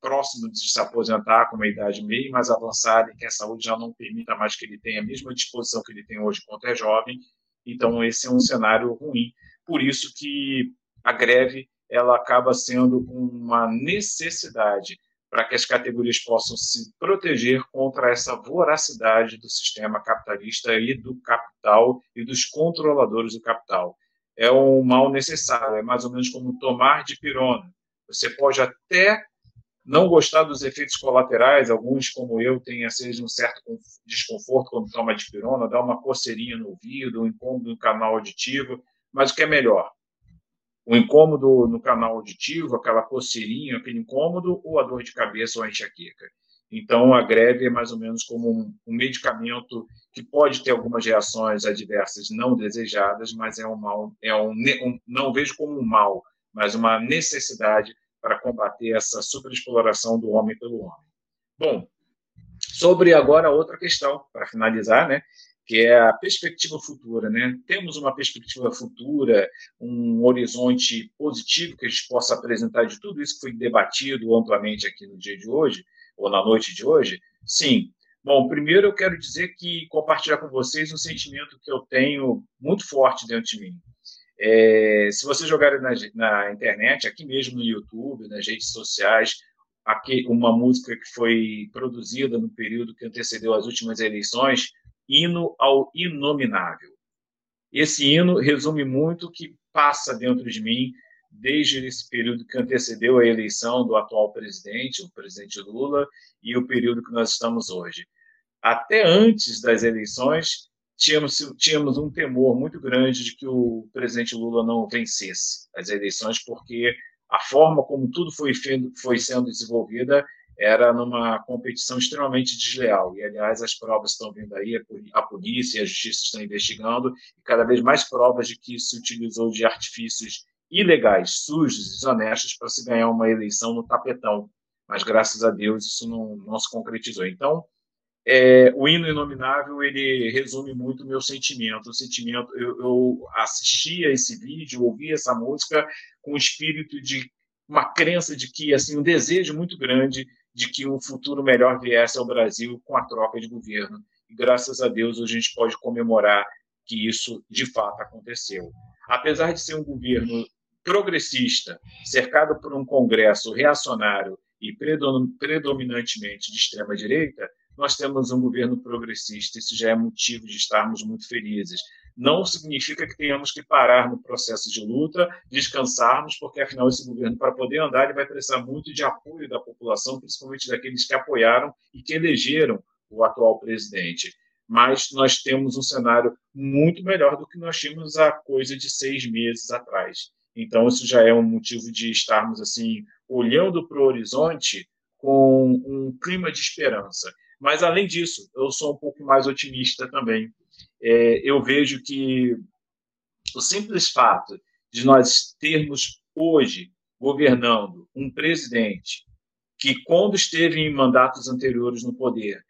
próximo de se aposentar com uma idade meio mais avançada e que a saúde já não permita mais que ele tenha a mesma disposição que ele tem hoje quando é jovem. Então esse é um cenário ruim. Por isso que a greve ela acaba sendo uma necessidade para que as categorias possam se proteger contra essa voracidade do sistema capitalista e do capital e dos controladores do capital. É um mal necessário, é mais ou menos como tomar de pirona. Você pode até não gostar dos efeitos colaterais, alguns, como eu, têm assim, um certo desconforto quando toma de pirona, dá uma coceirinha no ouvido, um incômodo no canal auditivo, mas o que é melhor? o incômodo no canal auditivo, aquela coceirinha, aquele incômodo, ou a dor de cabeça ou a enxaqueca. Então, a greve é mais ou menos como um, um, medicamento que pode ter algumas reações adversas não desejadas, mas é um mal, é um, um não vejo como um mal, mas uma necessidade para combater essa superexploração do homem pelo homem. Bom, sobre agora outra questão, para finalizar, né? que é a perspectiva futura. Né? Temos uma perspectiva futura, um horizonte positivo que a gente possa apresentar de tudo isso que foi debatido amplamente aqui no dia de hoje, ou na noite de hoje? Sim. Bom, primeiro eu quero dizer que compartilhar com vocês um sentimento que eu tenho muito forte dentro de mim. É, se vocês jogarem na, na, internet, aqui mesmo no YouTube, nas redes sociais, aqui uma música que foi produzida no período que antecedeu as últimas eleições, hino ao inominável. Esse hino resume muito o que passa dentro de mim desde esse período que antecedeu a eleição do atual presidente, o presidente Lula, e o período que nós estamos hoje. Até antes das eleições, tínhamos, tínhamos um temor muito grande de que o presidente Lula não vencesse as eleições, porque a forma como tudo foi, foi sendo desenvolvida era numa competição extremamente desleal. E, aliás, as provas estão vindo aí, a polícia e a justiça estão investigando, e cada vez mais provas de que se utilizou de artifícios ilegais, sujos, desonestos, para se ganhar uma eleição no tapetão. Mas, graças a Deus, isso não, não se concretizou. Então, é, o hino inominável ele resume muito o meu sentimento. O sentimento, eu, eu assisti a esse vídeo, ouvi essa música com o espírito de uma crença de que assim um desejo muito grande de que um futuro melhor viesse ao Brasil com a troca de governo. E graças a Deus hoje a gente pode comemorar que isso de fato aconteceu. Apesar de ser um governo progressista, cercado por um Congresso reacionário e predominantemente de extrema direita, nós temos um governo progressista. Isso já é motivo de estarmos muito felizes. Não significa que tenhamos que parar no processo de luta, descansarmos, porque afinal esse governo, para poder andar, ele vai precisar muito de apoio da população, principalmente daqueles que apoiaram e que elegeram o atual presidente. Mas nós temos um cenário muito melhor do que nós tínhamos há coisa de seis meses atrás. Então, isso já é um motivo de estarmos assim olhando para o horizonte com um clima de esperança. Mas, além disso, eu sou um pouco mais otimista também. É, eu vejo que o simples fato de nós termos hoje governando um presidente que, quando esteve em mandatos anteriores no poder,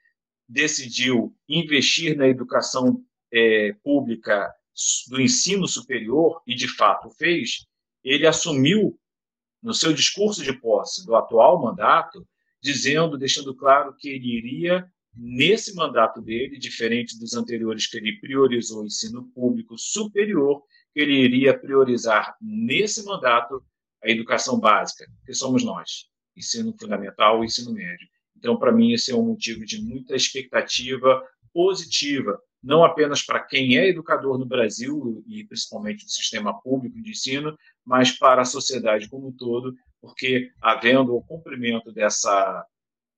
decidiu investir na educação é, pública do ensino superior, e de fato fez, ele assumiu no seu discurso de posse do atual mandato dizendo, deixando claro que ele iria, nesse mandato dele, diferente dos anteriores, que ele priorizou o ensino público superior, que ele iria priorizar nesse mandato a educação básica, que somos nós, ensino fundamental e ensino médio. Então, para mim, esse é um motivo de muita expectativa positiva, não apenas para quem é educador no Brasil e principalmente no sistema público de ensino, mas para a sociedade como um todo, porque, havendo o cumprimento dessa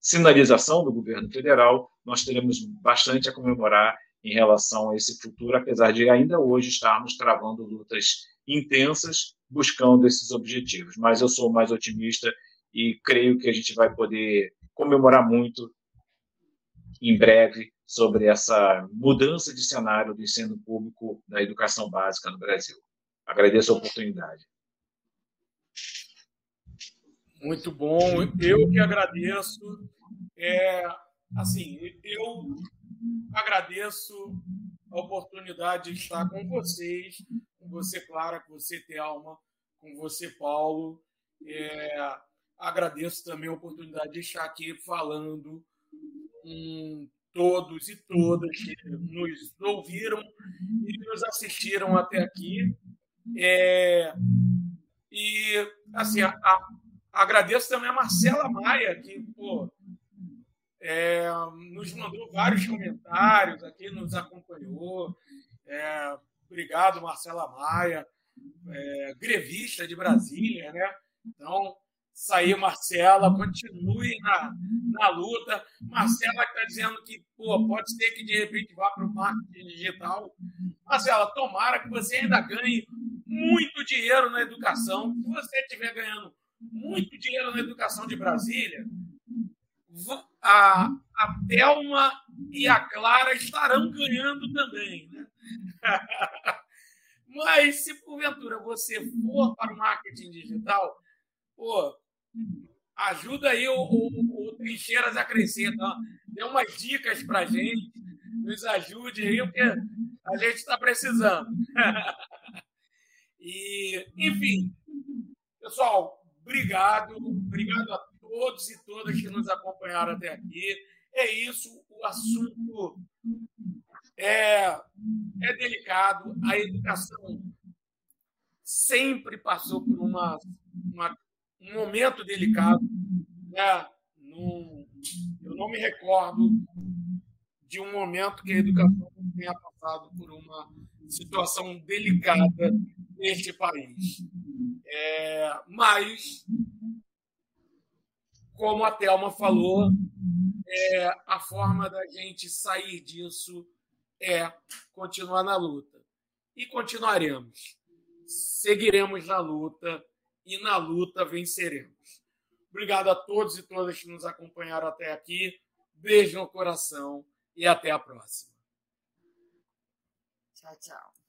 sinalização do governo federal, nós teremos bastante a comemorar em relação a esse futuro, apesar de ainda hoje estarmos travando lutas intensas buscando esses objetivos. Mas eu sou mais otimista e creio que a gente vai poder comemorar muito em breve sobre essa mudança de cenário do ensino público da educação básica no Brasil. Agradeço a oportunidade. Muito bom. Eu que agradeço. É, assim, eu agradeço a oportunidade de estar com vocês, com você, Clara, com você, Thelma, com você, Paulo. É, agradeço também a oportunidade de estar aqui falando com todos e todas que nos ouviram e nos assistiram até aqui. É, e, assim, a, Agradeço também a Marcela Maia, que pô, é, nos mandou vários comentários aqui, nos acompanhou. É, obrigado, Marcela Maia, é, grevista de Brasília, né? Então, sair, Marcela, continue na, na luta. Marcela está dizendo que pô, pode ser que de repente vá para o marketing digital. Marcela, tomara que você ainda ganhe muito dinheiro na educação. Se você estiver ganhando muito dinheiro na educação de Brasília, a, a Thelma e a Clara estarão ganhando também. Né? Mas se porventura você for para o marketing digital, pô, ajuda aí o, o, o Trincheiras a crescer. Tá? Dê umas dicas para gente, nos ajude aí, porque a gente está precisando. e, enfim, pessoal, Obrigado, obrigado a todos e todas que nos acompanharam até aqui. É isso, o assunto é, é delicado. A educação sempre passou por uma, uma um momento delicado. Né? Eu não me recordo de um momento que a educação tenha passado por uma situação delicada neste país. É, mas, como a Thelma falou, é, a forma da gente sair disso é continuar na luta. E continuaremos. Seguiremos na luta e na luta venceremos. Obrigado a todos e todas que nos acompanharam até aqui. Beijo no coração e até a próxima. Tchau, tchau.